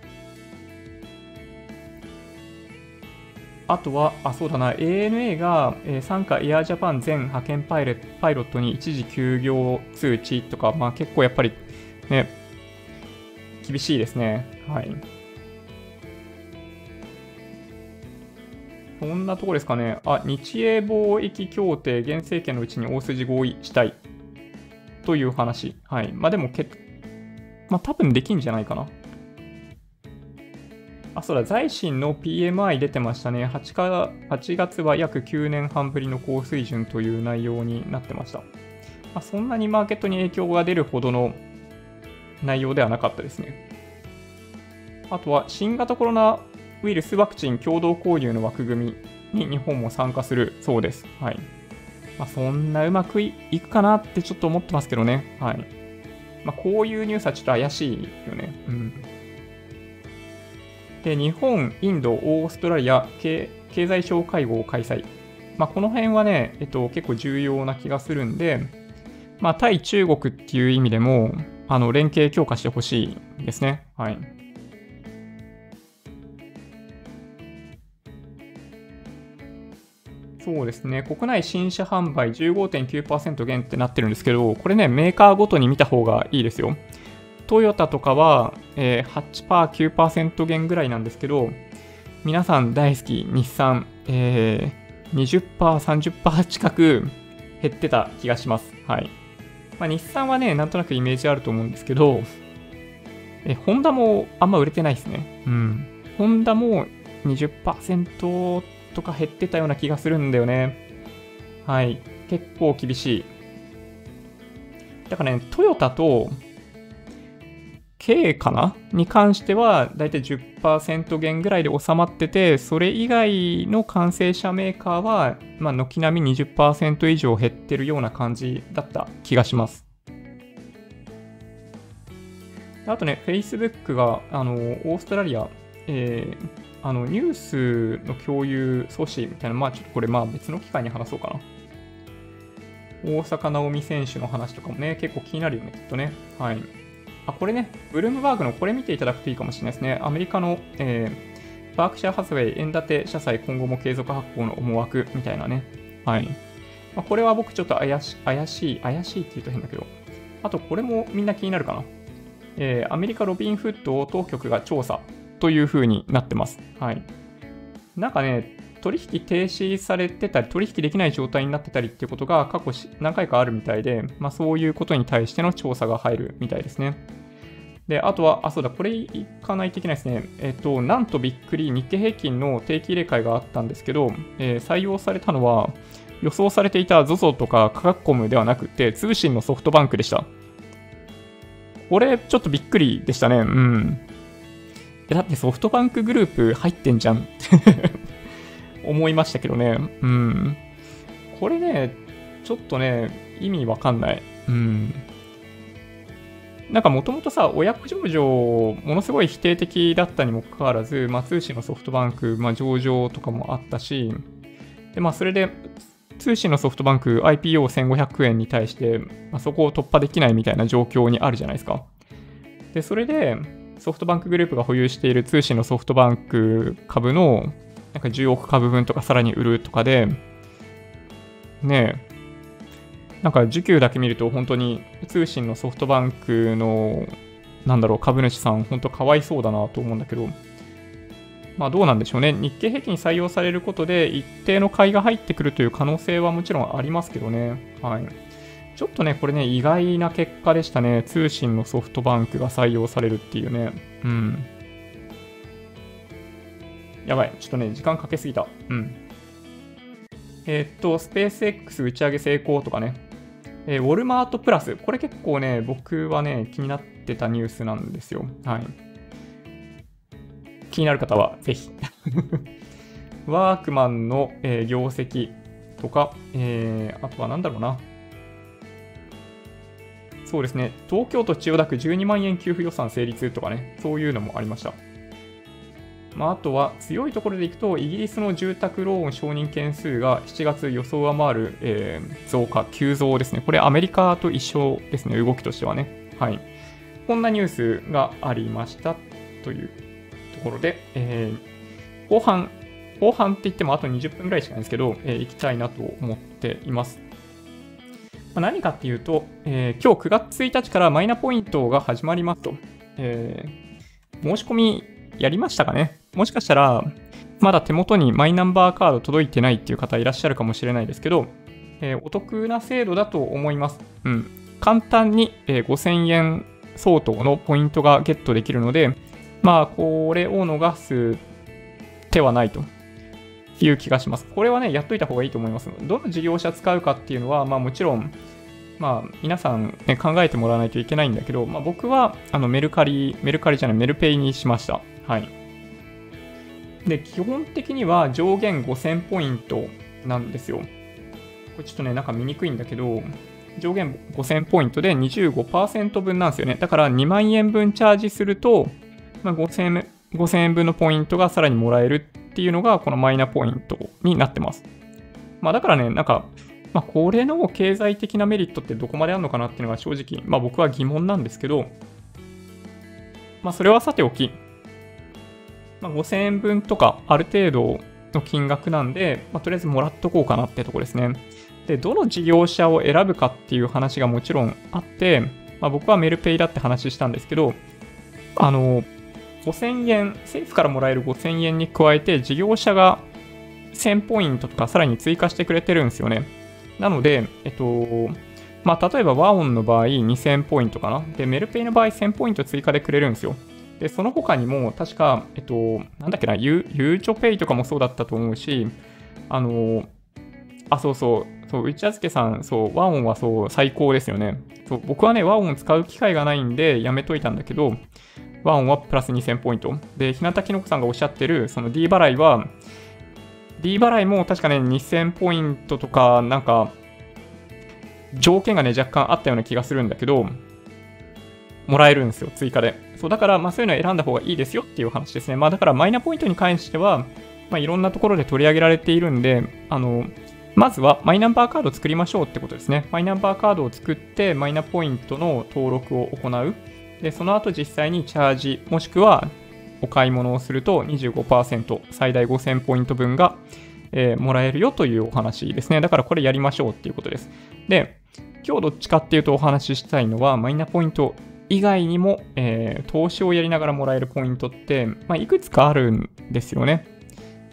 あとは、あ、そうだな、ANA が、えー、参加エアジャパン全派遣パイレパイロットに一時休業通知とか、まあ結構やっぱりね、厳しいですね。はい。そんなとこですかね。あ、日英貿易協定、現政権のうちに大筋合意したいという話。はい。まあでもけ、まあ多分できんじゃないかな。あ、そうだ、財新の PMI 出てましたね。8, か8月は約9年半ぶりの高水準という内容になってました。まあ、そんなにマーケットに影響が出るほどの内容ではなかったですね。あとは、新型コロナウイルスワクチン共同購入の枠組みに日本も参加するそうです。はい。まあ、そんなうまくいくかなってちょっと思ってますけどね。はい。まあ、こういうニュースはちょっと怪しいよね。うん。で、日本、インド、オーストラリア経済相会合を開催。まあ、この辺はね、えっと、結構重要な気がするんで、まあ、対中国っていう意味でも、あの、連携強化してほしいですね。はい。そうですね。国内新車販売15.9%減ってなってるんですけど、これね、メーカーごとに見た方がいいですよ。トヨタとかは、えー、8%、9%減ぐらいなんですけど、皆さん大好き日産、えー、20%、30%近く減ってた気がします。はい。まあ、日産はね、なんとなくイメージあると思うんですけど、え、ホンダもあんま売れてないですね。うん。ホンダも20%とか減ってたような気がするんだよね。はい。結構厳しい。だからね、トヨタと K かな？に関しては、だいたい10%減ぐらいで収まってて、それ以外の完成車メーカーは、まあ、軒並み20%以上減ってるような感じだった気がします。あとね、Facebook が、あの、オーストラリア、えー、あの、ニュースの共有阻止みたいな、まあちょっとこれ、まあ別の機会に話そうかな。大坂なおみ選手の話とかもね、結構気になるよね、きっとね。はい。あ、これね、ブルームバーグのこれ見ていただくといいかもしれないですね。アメリカの、えー、バークシャーハスウェイ円建て社債今後も継続発行の思惑みたいなね。はい。まあ、これは僕ちょっと怪し怪しい、怪しいって言うと変だけど。あと、これもみんな気になるかな。えー、アメリカロビンフッドを当局が調査という風になってます。はい。なんかね、取引停止されてたり、取引できない状態になってたりっていうことが過去何回かあるみたいで、まあ、そういうことに対しての調査が入るみたいですね。で、あとは、あ、そうだ、これいかないといけないですね。えっと、なんとびっくり、日経平均の定期入れ替えがあったんですけど、えー、採用されたのは、予想されていた ZOZO とか価格コムではなくて、通信のソフトバンクでした。これ、ちょっとびっくりでしたね。うん。だってソフトバンクグループ入ってんじゃん思いましたけどね。うん。これね、ちょっとね、意味わかんない。うん。なんかもともとさ、親子上場、ものすごい否定的だったにもかかわらず、まあ、通信のソフトバンク、まあ、上場とかもあったし、で、まあ、それで、通信のソフトバンク IPO1500 円に対して、まあ、そこを突破できないみたいな状況にあるじゃないですか。で、それで、ソフトバンクグループが保有している通信のソフトバンク株の、なんか10億株分とかさらに売るとかで、ねえ、なんか需給だけ見ると本当に通信のソフトバンクのなんだろう株主さん本当かわいそうだなと思うんだけどまあどうなんでしょうね。日経平均採用されることで一定の買いが入ってくるという可能性はもちろんありますけどね。はい。ちょっとねこれね意外な結果でしたね。通信のソフトバンクが採用されるっていうね。うん。やばいちょっとね時間かけすぎたうんえー、っと、スペース X 打ち上げ成功とかね、えー、ウォルマートプラス。これ結構ね、僕はね、気になってたニュースなんですよ。はい。気になる方はぜひ。<laughs> ワークマンの、えー、業績とか、えー、あとは何だろうな。そうですね、東京都千代田区12万円給付予算成立とかね、そういうのもありました。まあ、あとは強いところでいくと、イギリスの住宅ローン承認件数が7月予想上回る、えー、増加、急増ですね。これアメリカと一緒ですね、動きとしてはね。はい。こんなニュースがありましたというところで、えー、後半、後半って言ってもあと20分ぐらいしかないんですけど、えー、行きたいなと思っています。まあ、何かっていうと、えー、今日9月1日からマイナポイントが始まりますと。えー、申し込みやりましたかね？もしかしたら、まだ手元にマイナンバーカード届いてないっていう方いらっしゃるかもしれないですけど、えー、お得な制度だと思います。うん。簡単に、えー、5000円相当のポイントがゲットできるので、まあ、これを逃す手はないという気がします。これはね、やっといた方がいいと思います。どの事業者使うかっていうのは、まあもちろん、まあ皆さん、ね、考えてもらわないといけないんだけど、まあ僕はあのメルカリ、メルカリじゃない、メルペイにしました。はい。で、基本的には上限5000ポイントなんですよ。これちょっとね、なんか見にくいんだけど、上限5000ポイントで25%分なんですよね。だから2万円分チャージすると、まあ、5000, 円5000円分のポイントがさらにもらえるっていうのが、このマイナポイントになってます。まあだからね、なんか、まあこれの経済的なメリットってどこまであるのかなっていうのが正直、まあ僕は疑問なんですけど、まあそれはさておき、まあ、5000円分とかある程度の金額なんで、まあ、とりあえずもらっとこうかなってとこですね。で、どの事業者を選ぶかっていう話がもちろんあって、まあ、僕はメルペイだって話したんですけど、あの、5000円、政府からもらえる5000円に加えて、事業者が1000ポイントとかさらに追加してくれてるんですよね。なので、えっと、まあ、例えば和音の場合2000ポイントかな。で、メルペイの場合1000ポイント追加でくれるんですよ。で、その他にも、確か、えっと、なんだっけな、ゆゆうちょペイとかもそうだったと思うし、あの、あ、そうそう、そう、内預さん、そう、和音はそう、最高ですよね。そう、僕はね、和音使う機会がないんで、やめといたんだけど、和音はプラス2000ポイント。で、日向きのこさんがおっしゃってる、その D 払いは、D 払いも確かね、2000ポイントとか、なんか、条件がね、若干あったような気がするんだけど、もらえるんですよ、追加で。そう、だから、まあそういうのを選んだ方がいいですよっていう話ですね。まあだからマイナポイントに関しては、まあいろんなところで取り上げられているんで、あの、まずはマイナンバーカードを作りましょうってことですね。マイナンバーカードを作って、マイナポイントの登録を行う。で、その後実際にチャージ、もしくはお買い物をすると25%、最大5000ポイント分が、えー、もらえるよというお話ですね。だからこれやりましょうっていうことです。で、今日どっちかっていうとお話ししたいのは、マイナポイント以外にも、えー、投資をやりながらもらえるポイントって、まあ、いくつかあるんですよね。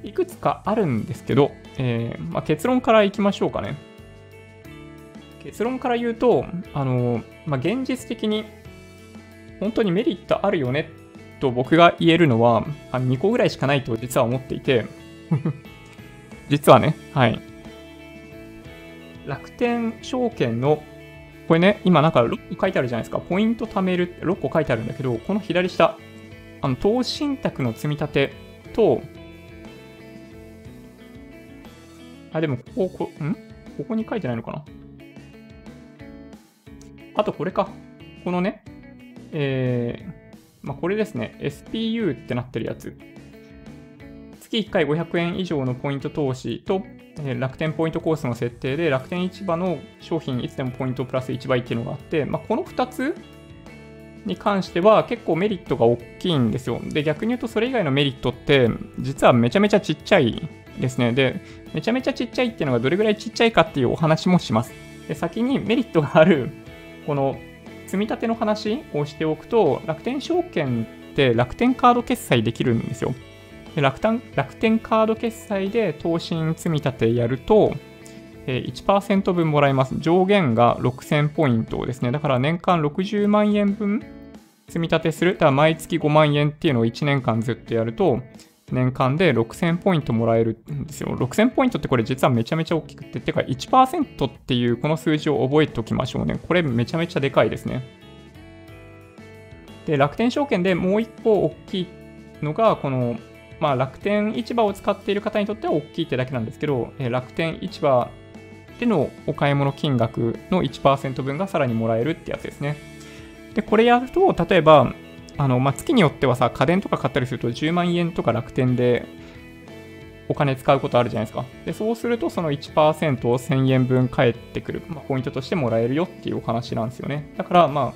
いくつかあるんですけど、えー、まあ、結論からいきましょうかね。結論から言うと、あのまあ、現実的に本当にメリットあるよねと僕が言えるのはあ2個ぐらいしかないと実は思っていて <laughs> 実はね、はい。楽天証券のこれね、今なんか6個書いてあるじゃないですか。ポイント貯めるって6個書いてあるんだけど、この左下、あの投資信託の積み立てと、あ、でも、ここ、こ、ん？ここに書いてないのかな？あとこれか。このね、えー、まあ、これですね、SPU ってなってるやつ。月1回500円以上のポイント投資と、え、楽天ポイントコースの設定で楽天市場の商品いつでもポイントプラス1倍っていうのがあって、まあ、この2つに関しては結構メリットが大きいんですよ。で、逆に言うとそれ以外のメリットって実はめちゃめちゃちっちゃいですね。で、めちゃめちゃちっちゃいっていうのがどれぐらいちっちゃいかっていうお話もします。で、先にメリットがあるこの積み立ての話をしておくと、楽天証券って楽天カード決済できるんですよ。楽天楽天カード決済で投信積み立てやると、1%分もらえます。上限が6000ポイントですね。だから年間60万円分積み立てする。だから毎月5万円っていうのを1年間ずっとやると、年間で6000ポイントもらえるんですよ。6000ポイントってこれ実はめちゃめちゃ大きくて、てか1%っていうこの数字を覚えておきましょうね。これめちゃめちゃでかいですね。で、楽天証券でもう一個大きいのが、この、まあ、楽天市場を使っている方にとっては大きいってだけなんですけど、え楽天市場でのお買い物金額の1%分がさらにもらえるってやつですね。で、これやると、例えば、あの、まあ、月によってはさ、家電とか買ったりすると10万円とか楽天でお金使うことあるじゃないですか。で、そうするとその1%を1000円分返ってくる、まあ、ポイントとしてもらえるよっていうお話なんですよね。だから、まあ、ま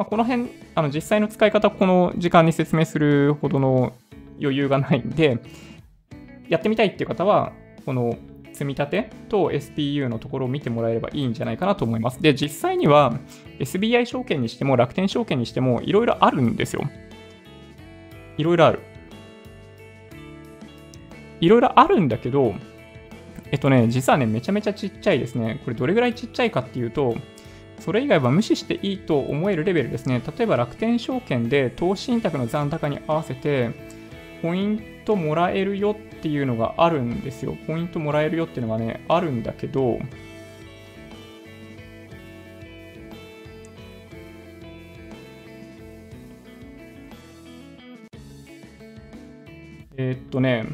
あ、この辺、あの、実際の使い方、この時間に説明するほどの余裕がないんで、やってみたいっていう方は、この積み立てと SPU のところを見てもらえればいいんじゃないかなと思います。で、実際には SBI 証券にしても楽天証券にしてもいろいろあるんですよ。いろいろある。いろいろあるんだけど、えっとね、実はね、めちゃめちゃちっちゃいですね。これどれぐらいちっちゃいかっていうと、それ以外は無視していいと思えるレベルですね。例えば楽天証券で投資信託の残高に合わせて、ポイントもらえるよっていうのがあるんですよ。ポイントもらえるよっていうのがね、あるんだけど、えー、っとね、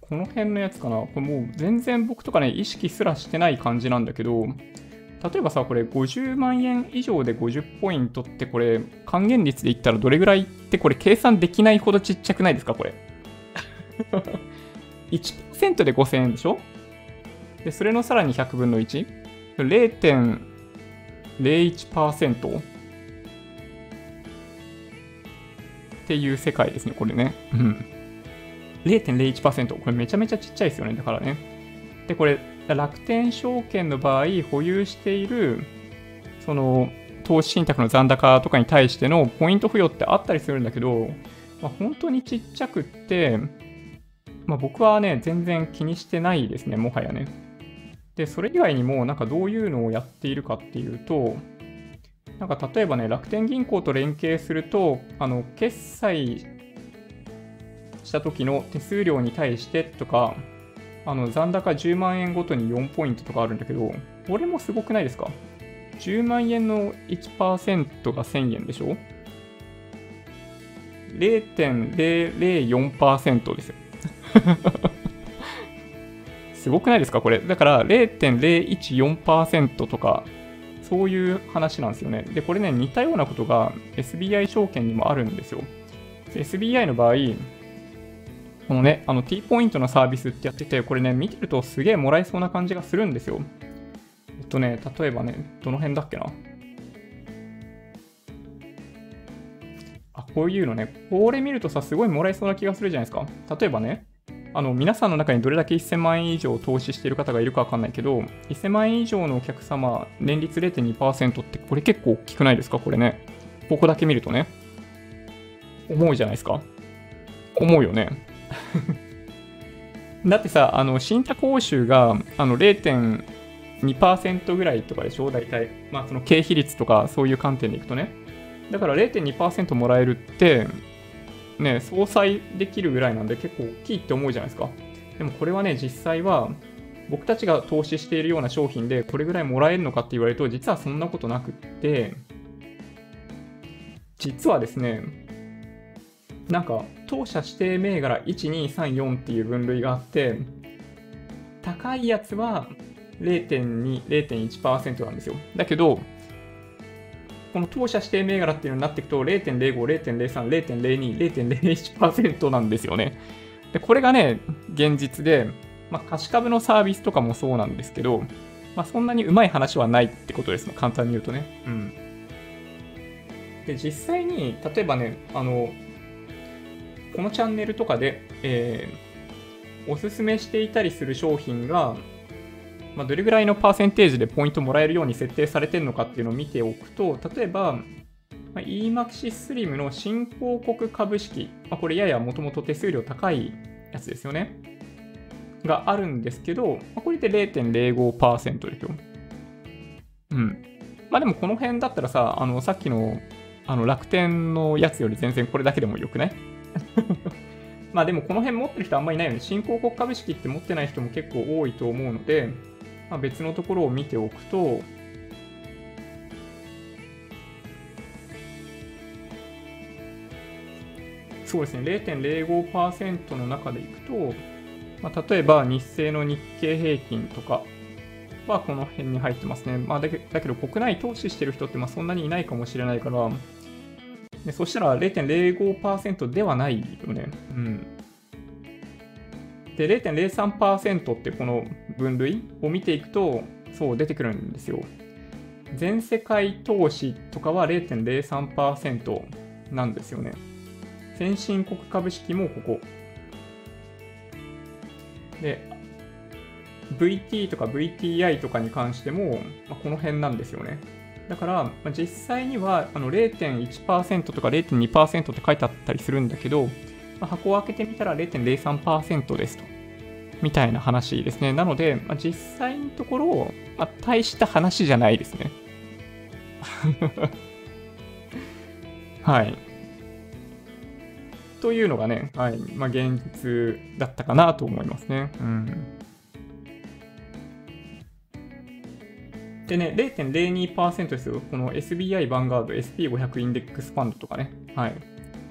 この辺のやつかな。これもう全然僕とかね、意識すらしてない感じなんだけど、例えばさ、これ50万円以上で50ポイントってこれ還元率で言ったらどれぐらいってこれ計算できないほどちっちゃくないですかこれ？<laughs> 1%で5000円でしょ？で、それのさらに100分の 1? 0.01%っていう世界ですね、これね。うん。0.01%。これめちゃめちゃちっちゃいですよね。だからね。で、これ、楽天証券の場合、保有している、その、投資信託の残高とかに対してのポイント付与ってあったりするんだけど、まあ、本当にちっちゃくって、まあ、僕はね、全然気にしてないですね、もはやね。で、それ以外にも、なんかどういうのをやっているかっていうと、なんか例えばね、楽天銀行と連携すると、あの、決済した時の手数料に対してとか、あの残高10万円ごとに4ポイントとかあるんだけど、これもすごくないですか ?10 万円の1%が1000円でしょ ?0.004% ですよ。<laughs> すごくないですか？これ。だから0.014%とか、そういう話なんですよね。で、これね、似たようなことが SBI 証券にもあるんですよ。SBI の場合、このね、あの T ポイントのサービスってやってて、これね、見てるとすげえもらえそうな感じがするんですよ。えっとね、例えばね、どの辺だっけな。あ、こういうのね、これ見るとさ、すごいもらえそうな気がするじゃないですか。例えばね、あの、皆さんの中にどれだけ1000万円以上投資している方がいるかわかんないけど、1000万円以上のお客様、年率0.2%って、これ結構大きくないですか？これね。ここだけ見るとね。思うじゃないですか思うよね。<laughs> だってさ、あの、信託報酬が、あの、0.2%ぐらいとかでしょ？大体。まあ、その経費率とか、そういう観点でいくとね。だから0.2%もらえるって、ね、相殺できるぐらいなんで結構大きいって思うじゃないですか。でもこれはね、実際は、僕たちが投資しているような商品でこれぐらいもらえるのかって言われると実はそんなことなくって実はですね、なんか、当社指定銘柄1234っていう分類があって、高いやつは0.2、0.1%なんですよ。だけど、この当社指定銘柄っていうのになっていくと0.05、0.03、0.02、0.01%なんですよね。で、これがね、現実で、まあ、貸し株のサービスとかもそうなんですけど、まあ、そんなにうまい話はないってことですね。簡単に言うとね。うん。で、実際に、例えばね、あの、このチャンネルとかで、えー、おすすめしていたりする商品が、まあ、どれぐらいのパーセンテージでポイントもらえるように設定されてるのかっていうのを見ておくと、例えば、まあ、EMAXIS SLIM の新興国株式、まあ、これややもともと手数料高いやつですよね。があるんですけど、まあ、これで0.05%ですよ。うん。まあでもこの辺だったらさ、あの、さっきのあの楽天のやつより全然これだけでもよくない？<laughs> まあでもこの辺持ってる人あんまりいないよね。新興国株式って持ってない人も結構多いと思うので、まあ、別のところを見ておくと、そうですね、0.05%の中でいくと、まあ、例えば日清の日経平均とかはこの辺に入ってますね。まあ、だけだけど国内投資してる人ってまあそんなにいないかもしれないから、でそしたら0.05%ではないよね。うん。で、0.03%ってこの分類を見ていくと、そう出てくるんですよ。全世界投資とかは0.03%なんですよね。先進国株式もここ。で、VT とか VTI とかに関しても、まあ、この辺なんですよね。だから、まあ、実際にはあの0.1%とか0.2%って書いてあったりするんだけど、まあ、箱を開けてみたら0.03%ですと。みたいな話ですね。なので、まあ、実際のところ、まあ、大した話じゃないですね。<laughs> はい。というのがね、はい。まあ、現実だったかなと思いますね。うん。でね、0.02%ですよ。この SBI バンガード SP500 インデックスファンドとかね。はい。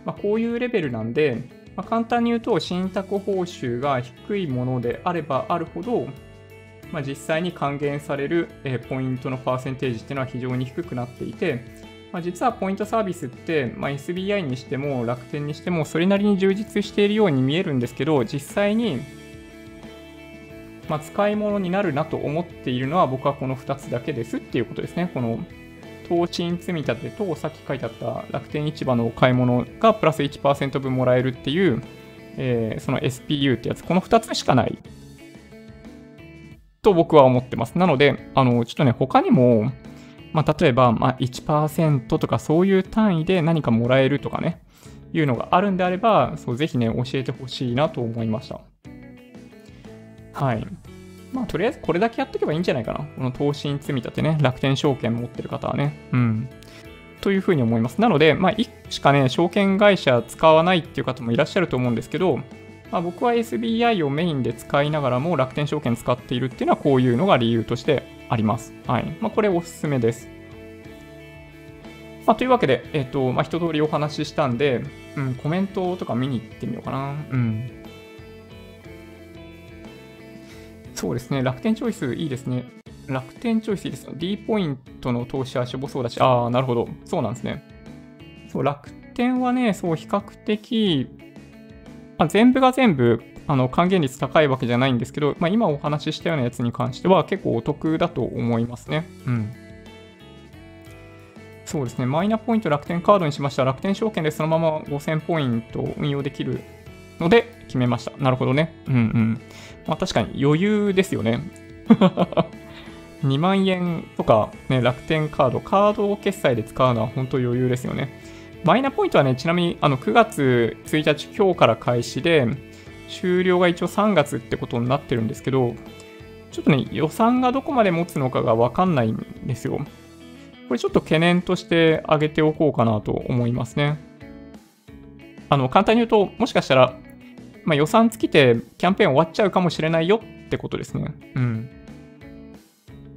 まあ、こういうレベルなんで、まあ、簡単に言うと、信託報酬が低いものであればあるほど、まあ、実際に還元される、えポイントのパーセンテージっていうのは非常に低くなっていて、まあ、実はポイントサービスって、まあ、SBI にしても楽天にしてもそれなりに充実しているように見えるんですけど、実際にまあ、使い物になるなと思っているのは僕はこの2つだけですっていうことですね。この投信積み立てとさっき書いてあった楽天市場の買い物がプラス1%分もらえるっていう、えー、その SPU ってやつ、この2つしかないと僕は思ってます。なので、あの、ちょっとね、他にも、まあ、例えば、まあ、1%とかそういう単位で何かもらえるとかね、いうのがあるんであれば、そう、ぜひね、教えてほしいなと思いました。はい。まあ、とりあえずこれだけやっとけばいいんじゃないかな。この投資に積み立てね、楽天証券持ってる方はね。うん。というふうに思います。なので、まあ、1しかね、証券会社使わないっていう方もいらっしゃると思うんですけど、まあ、僕は SBI をメインで使いながらも楽天証券使っているっていうのはこういうのが理由としてあります。はい。まあ、これおすすめです。まあ、というわけで、えっ、ー、と、まあ、一通りお話ししたんで、うん、コメントとか見に行ってみようかな。うん。そうですね、楽天チョイスいいですね。楽天チョイスいいです。D ポイントの投資はしょぼそうだし、ああ、なるほど。そうなんですね。そう、楽天はね、そう、比較的、まあ、全部が全部、あの、還元率高いわけじゃないんですけど、まあ、今お話ししたようなやつに関しては結構お得だと思いますね。うん。そうですね、マイナポイント楽天カードにしました。楽天証券でそのまま5000ポイント運用できるので決めました。なるほどね。うんうん。まあ確かに余裕ですよね。<laughs> 2万円とか、ね、楽天カード、カードを決済で使うのは本当余裕ですよね。マイナポイントはね、ちなみにあの9月1日今日から開始で、終了が一応3月ってことになってるんですけど、ちょっとね、予算がどこまで持つのかがわかんないんですよ。これちょっと懸念として挙げておこうかなと思いますね。あの、簡単に言うと、もしかしたらまあ、予算尽きてキャンペーン終わっちゃうかもしれないよってことですね。うん。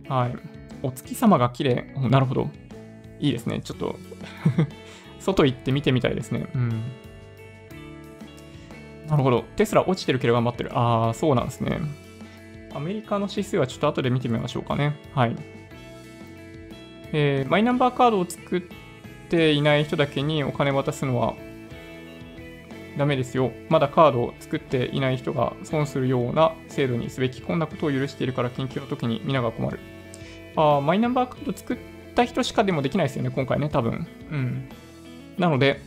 はい。お月様が綺麗。なるほど。いいですね。ちょっと <laughs> 外行って見てみたいですね。うん。なるほど。テスラ落ちてるけど頑張ってる。ああ、そうなんですね。アメリカの指数はちょっと後で見てみましょうかね。はい。えー、マイナンバーカードを作っていない人だけにお金渡すのはダメですよ。まだカードを作っていない人が損するような制度にすべき。こんなことを許しているから緊急の時に皆が困る。ああマイナンバーカード作った人しかでもできないですよね、今回ね、多分。うん。なので、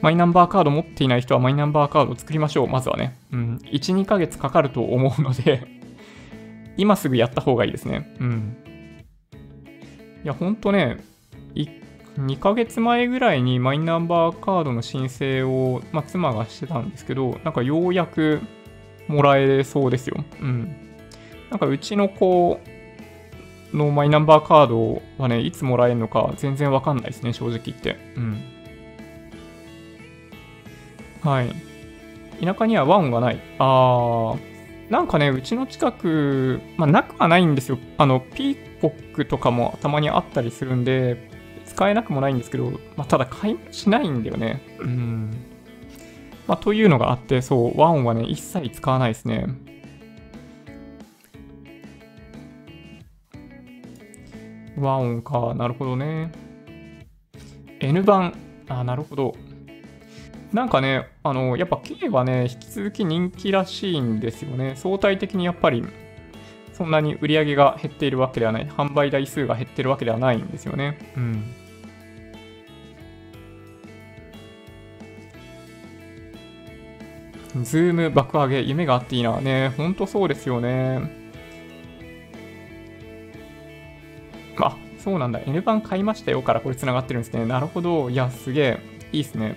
マイナンバーカード持っていない人はマイナンバーカードを作りましょう、まずはね。うん。1、2ヶ月かかると思うので今すぐやった方がいいですね。うん。いや、ほんとね、2ヶ月前ぐらいにマイナンバーカードの申請を、まあ、妻がしてたんですけど、なんかようやくもらえそうですよ。うん。なんかうちの子のマイナンバーカードはね、いつもらえるのか全然わかんないですね、正直言って。うん。はい。田舎にはワンがない。あー、なんかね、うちの近く、まあ、なくはないんですよ。あの、ピーコックとかもたまにあったりするんで、使えなくもないんですけど、まあ、ただ買いしないんだよね。うん。まあ、というのがあって、そう、ワンはね、一切使わないですね。和音か。なるほどね。N 版。あ、なるほど。なんかね、あの、やっぱ K はね、引き続き人気らしいんですよね。相対的にやっぱり、そんなに売り上げが減っているわけではない。販売台数が減ってるわけではないんですよね。うん。ズーム爆上げ、夢があっていいな。ね、ほんとそうですよね。あ、そうなんだ。N 版買いましたよからこれ繋がってるんですね。なるほど。いや、すげえ。いいっすね。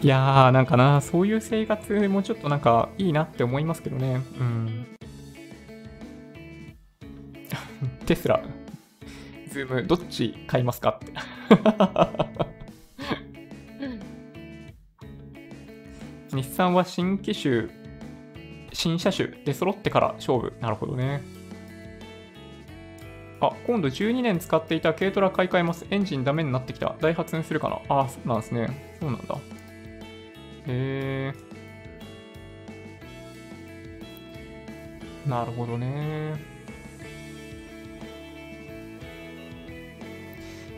いやー、なんかな、そういう生活もちょっとなんかいいなって思いますけどね。うん。テスラ、ズーム、どっち買いますか？って。日産は新機種、新車種で揃ってから勝負。なるほどね。あ、今度12年使っていた軽トラ買い替えます。エンジンダメになってきた。ダイハツにするかな？あ、そうなんですね。そうなんだ。へえ。なるほどね。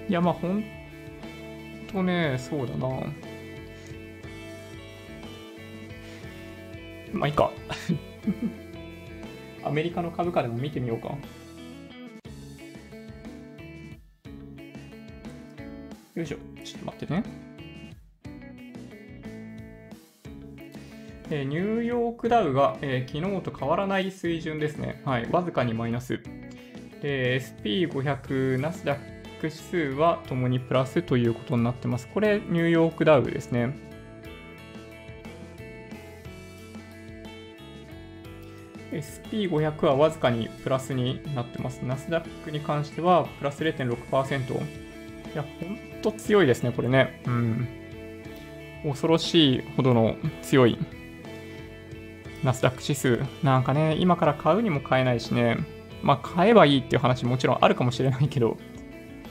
いや、まあ、ほんとね、そうだな。まあ、いいか。<laughs> アメリカの株価でも見てみようか。よいしょ。ちょっと待ってね。えー、ニューヨークダウが、えー、昨日と変わらない水準ですね。はい。わずかにマイナス。SP500、ナスダック指数はともにプラスということになってます。これ、ニューヨークダウですね。SP500 はわずかにプラスになってます。ナスダックに関してはプラス0.6%。いや、ほんと強いですね、これね。うん。恐ろしいほどの強いナスダック指数。なんかね、今から買うにも買えないしね。まあ、買えばいいっていう話もちろんあるかもしれないけど、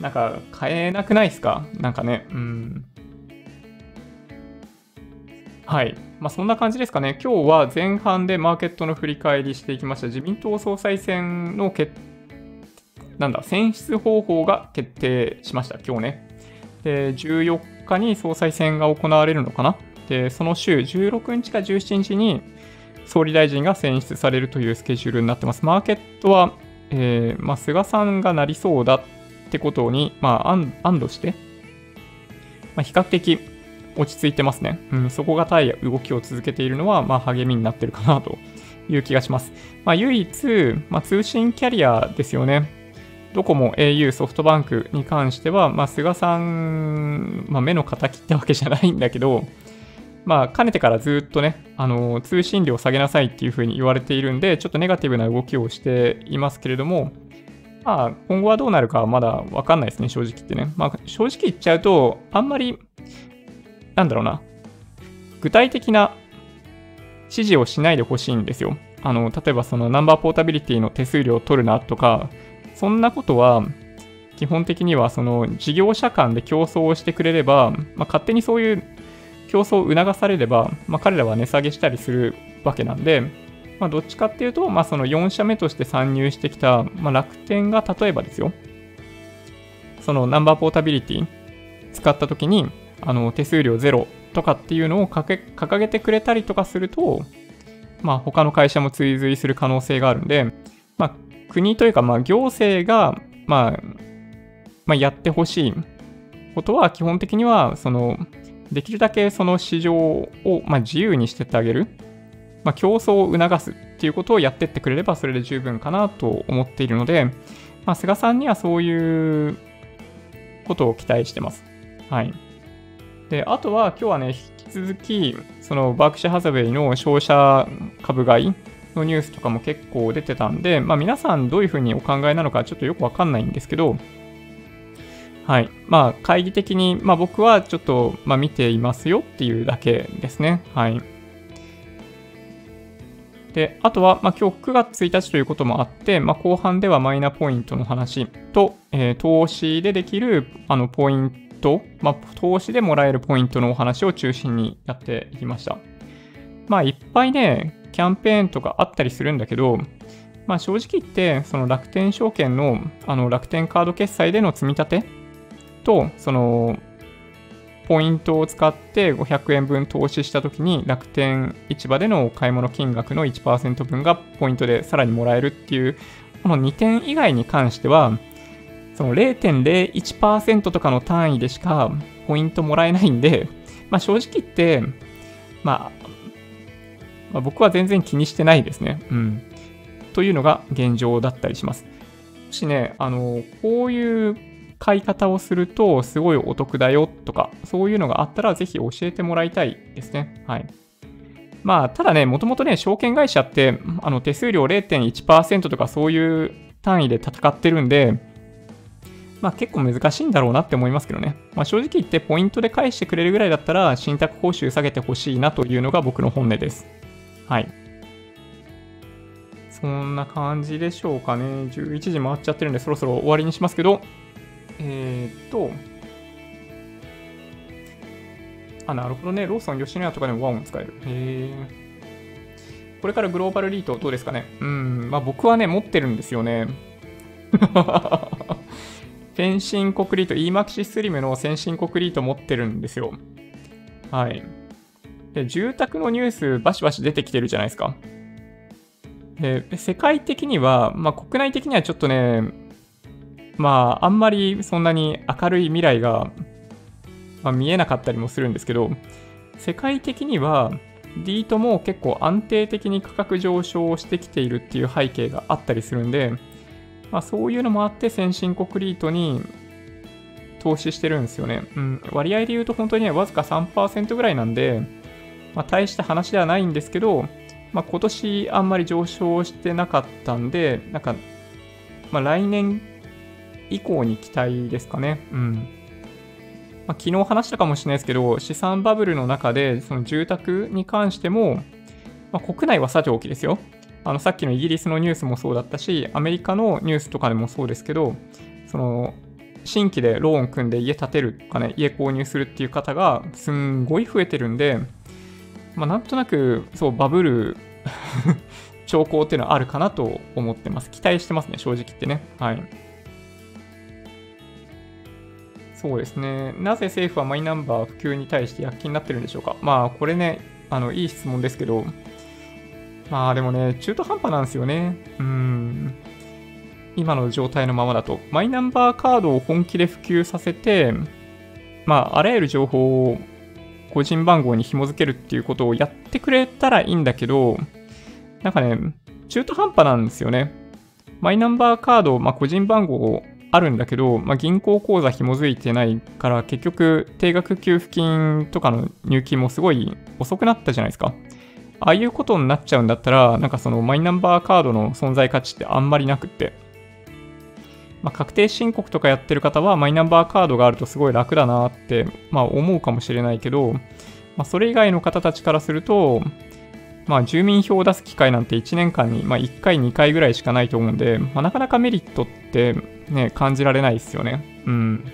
なんか、買えなくないですか？なんかね、うん。はい。まあ、そんな感じですかね。今日は前半でマーケットの振り返りしていきました。自民党総裁選の決なんだ、選出方法が決定しました、今日ね。で、14日に総裁選が行われるのかな？で、その週、16日か17日に総理大臣が選出されるというスケジュールになってます。マーケットは、えー、まあ、菅さんがなりそうだってことに、まあ、安堵して、まあ、比較的落ち着いてますね。うん、そこが対動きを続けているのは、まあ、励みになってるかなという気がします。まあ、唯一、まあ、通信キャリアですよね。ドコモ、au、ソフトバンクに関しては、まあ、菅さん、まあ、目の敵ってわけじゃないんだけど、まあ、かねてからずっとね、あの、通信料下げなさいっていうふうに言われているんで、ちょっとネガティブな動きをしていますけれども、まあ、今後はどうなるかはまだわかんないですね、正直言ってね。まあ、正直言っちゃうと、あんまり、なんだろうな、具体的な指示をしないでほしいんですよ。あの、例えばそのナンバーポータビリティの手数料を取るなとか、そんなことは、基本的にはその事業者間で競争をしてくれれば、まあ、勝手にそういう競争を促されれば、まあ、彼らは値下げしたりするわけなんで、まあ、どっちかっていうと、まあ、その4社目として参入してきた、まあ、楽天が例えばですよ、そのナンバーポータビリティ使った時に、あの手数料ゼロとかっていうのを掲げてくれたりとかすると、まあ、他の会社も追随する可能性があるんで、まあ、国というか、まあ、行政が、まあ、まあ、やってほしいことは、基本的には、その、できるだけその市場を、まあ、自由にしてってあげる。まあ、競争を促すっていうことをやってってくれれば、それで十分かなと思っているので、まあ、菅さんにはそういうことを期待してます。はい。で、あとは今日はね、引き続き、そのバークシャハザウェイの商社株買いのニュースとかも結構出てたんで、まあ皆さんどういうふうにお考えなのかちょっとよくわかんないんですけど、はい。まあ、会議的に、まあ僕はちょっと、まあ見ていますよっていうだけですね。はい。で、あとは、まあ、今日9月1日ということもあって、まあ、後半ではマイナポイントの話と、えー、投資でできるあのポイント、まあ、投資でもらえるポイントのお話を中心にやっていきました。まあ、いっぱいね、キャンペーンとかあったりするんだけど、まあ、正直言って、その楽天証券のあの楽天カード決済での積み立てと、その、ポイントを使って500円分投資したときに楽天市場での買い物金額の1%分がポイントでさらにもらえるっていう、この2点以外に関しては、その0.01%とかの単位でしかポイントもらえないんで、まあ正直言って、まあまあ、僕は全然気にしてないですね。うん。というのが現状だったりします。もしね、あの、こういう買い方をするとすごいお得だよとか、そういうのがあったらぜひ教えてもらいたいですね。はい。まあ、ただね、もともとね、証券会社って、あの、手数料0.1%とかそういう単位で戦ってるんで、まあ結構難しいんだろうなって思いますけどね。まあ正直言ってポイントで返してくれるぐらいだったら、信託報酬下げてほしいなというのが僕の本音です。はい。そんな感じでしょうかね。11時回っちゃってるんで、そろそろ終わりにしますけど、えー、っと、あ、なるほどね。ローソン、吉野家とかでもワンを使える。へえ。これからグローバルリートどうですかねうん、まあ僕はね、持ってるんですよね。フェンシンコクリート、EMAXI スリムの先進コクリート持ってるんですよ。はい。で、住宅のニュースバシバシ出てきてるじゃないですか。で、世界的には、まあ国内的にはちょっとね、まああんまりそんなに明るい未来が、まあ、見えなかったりもするんですけど、世界的には D とも結構安定的に価格上昇をしてきているっていう背景があったりするんで、まあそういうのもあって先進国リートに投資してるんですよね。うん、割合で言うと本当にね、わずか3%ぐらいなんで、まあ、大した話ではないんですけど、まあ、今年あんまり上昇してなかったんで、なんか、まあ、来年以降に期待ですかね。うん。まあ、昨日話したかもしれないですけど、資産バブルの中で、その住宅に関しても、まあ、国内はさておきですよ。あの、さっきのイギリスのニュースもそうだったし、アメリカのニュースとかでもそうですけど、その、新規でローン組んで家建てるかね、家購入するっていう方がすんごい増えてるんで、まあ、なんとなく、そう、バブル <laughs> 兆候っていうのはあるかなと思ってます。期待してますね、正直言ってね。はい。そうですね。なぜ政府はマイナンバー普及に対して躍起になってるんでしょうか？まあ、これね、あの、いい質問ですけど、まあでもね、中途半端なんですよね。うん。今の状態のままだと。マイナンバーカードを本気で普及させて、まあ、あらゆる情報を個人番号に紐付けるっていうことをやってくれたらいいんだけど、なんかね、中途半端なんですよね。マイナンバーカード、まあ、個人番号あるんだけど、まあ、銀行口座紐づいてないから、結局、定額給付金とかの入金もすごい遅くなったじゃないですか。ああいうことになっちゃうんだったら、なんかそのマイナンバーカードの存在価値ってあんまりなくって。まあ、確定申告とかやってる方はマイナンバーカードがあるとすごい楽だなって、まあ、思うかもしれないけど、まあ、それ以外の方たちからすると、まあ、住民票を出す機会なんて1年間に、まあ、1回、2回ぐらいしかないと思うんで、まあ、なかなかメリットってね、感じられないですよね。うん。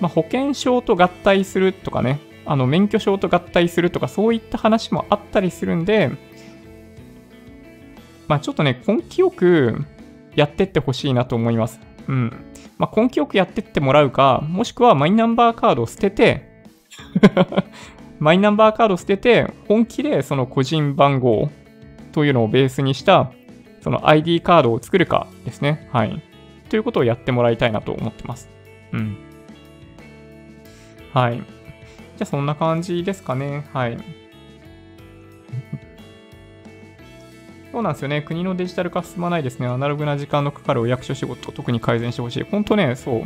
まあ、保険証と合体するとかね、あの、免許証と合体するとか、そういった話もあったりするんで、まあ、ちょっとね、根気よくやってってほしいなと思います。うん。まあ、根気よくやってってもらうか、もしくはマイナンバーカードを捨ててマイナンバーカード捨てて、本気でその個人番号というのをベースにした、その ID カードを作るかですね。はい。ということをやってもらいたいなと思ってます。うん。はい。じゃあそんな感じですかね。はい。そうなんですよね。国のデジタル化進まないですね。アナログな時間のかかるお役所仕事、特に改善してほしい。本当ね、そう。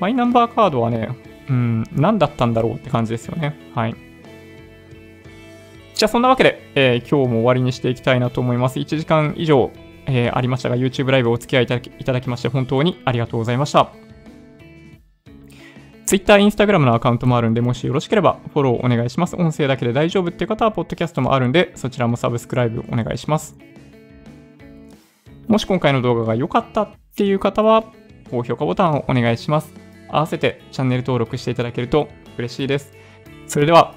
マイナンバーカードはね、うん、何だったんだろうって感じですよね。はい。じゃあそんなわけで、えー、今日も終わりにしていきたいなと思います。1時間以上、えー、ありましたが、YouTube ライブお付き合いいただきいただきまして本当にありがとうございました。Twitter、Instagram のアカウントもあるんで、もしよろしければフォローお願いします。音声だけで大丈夫っていう方は、ポッドキャストもあるんで、そちらもサブスクライブお願いします。もし今回の動画が良かったっていう方は、高評価ボタンをお願いします。合わせてチャンネル登録していただけると嬉しいです。それでは、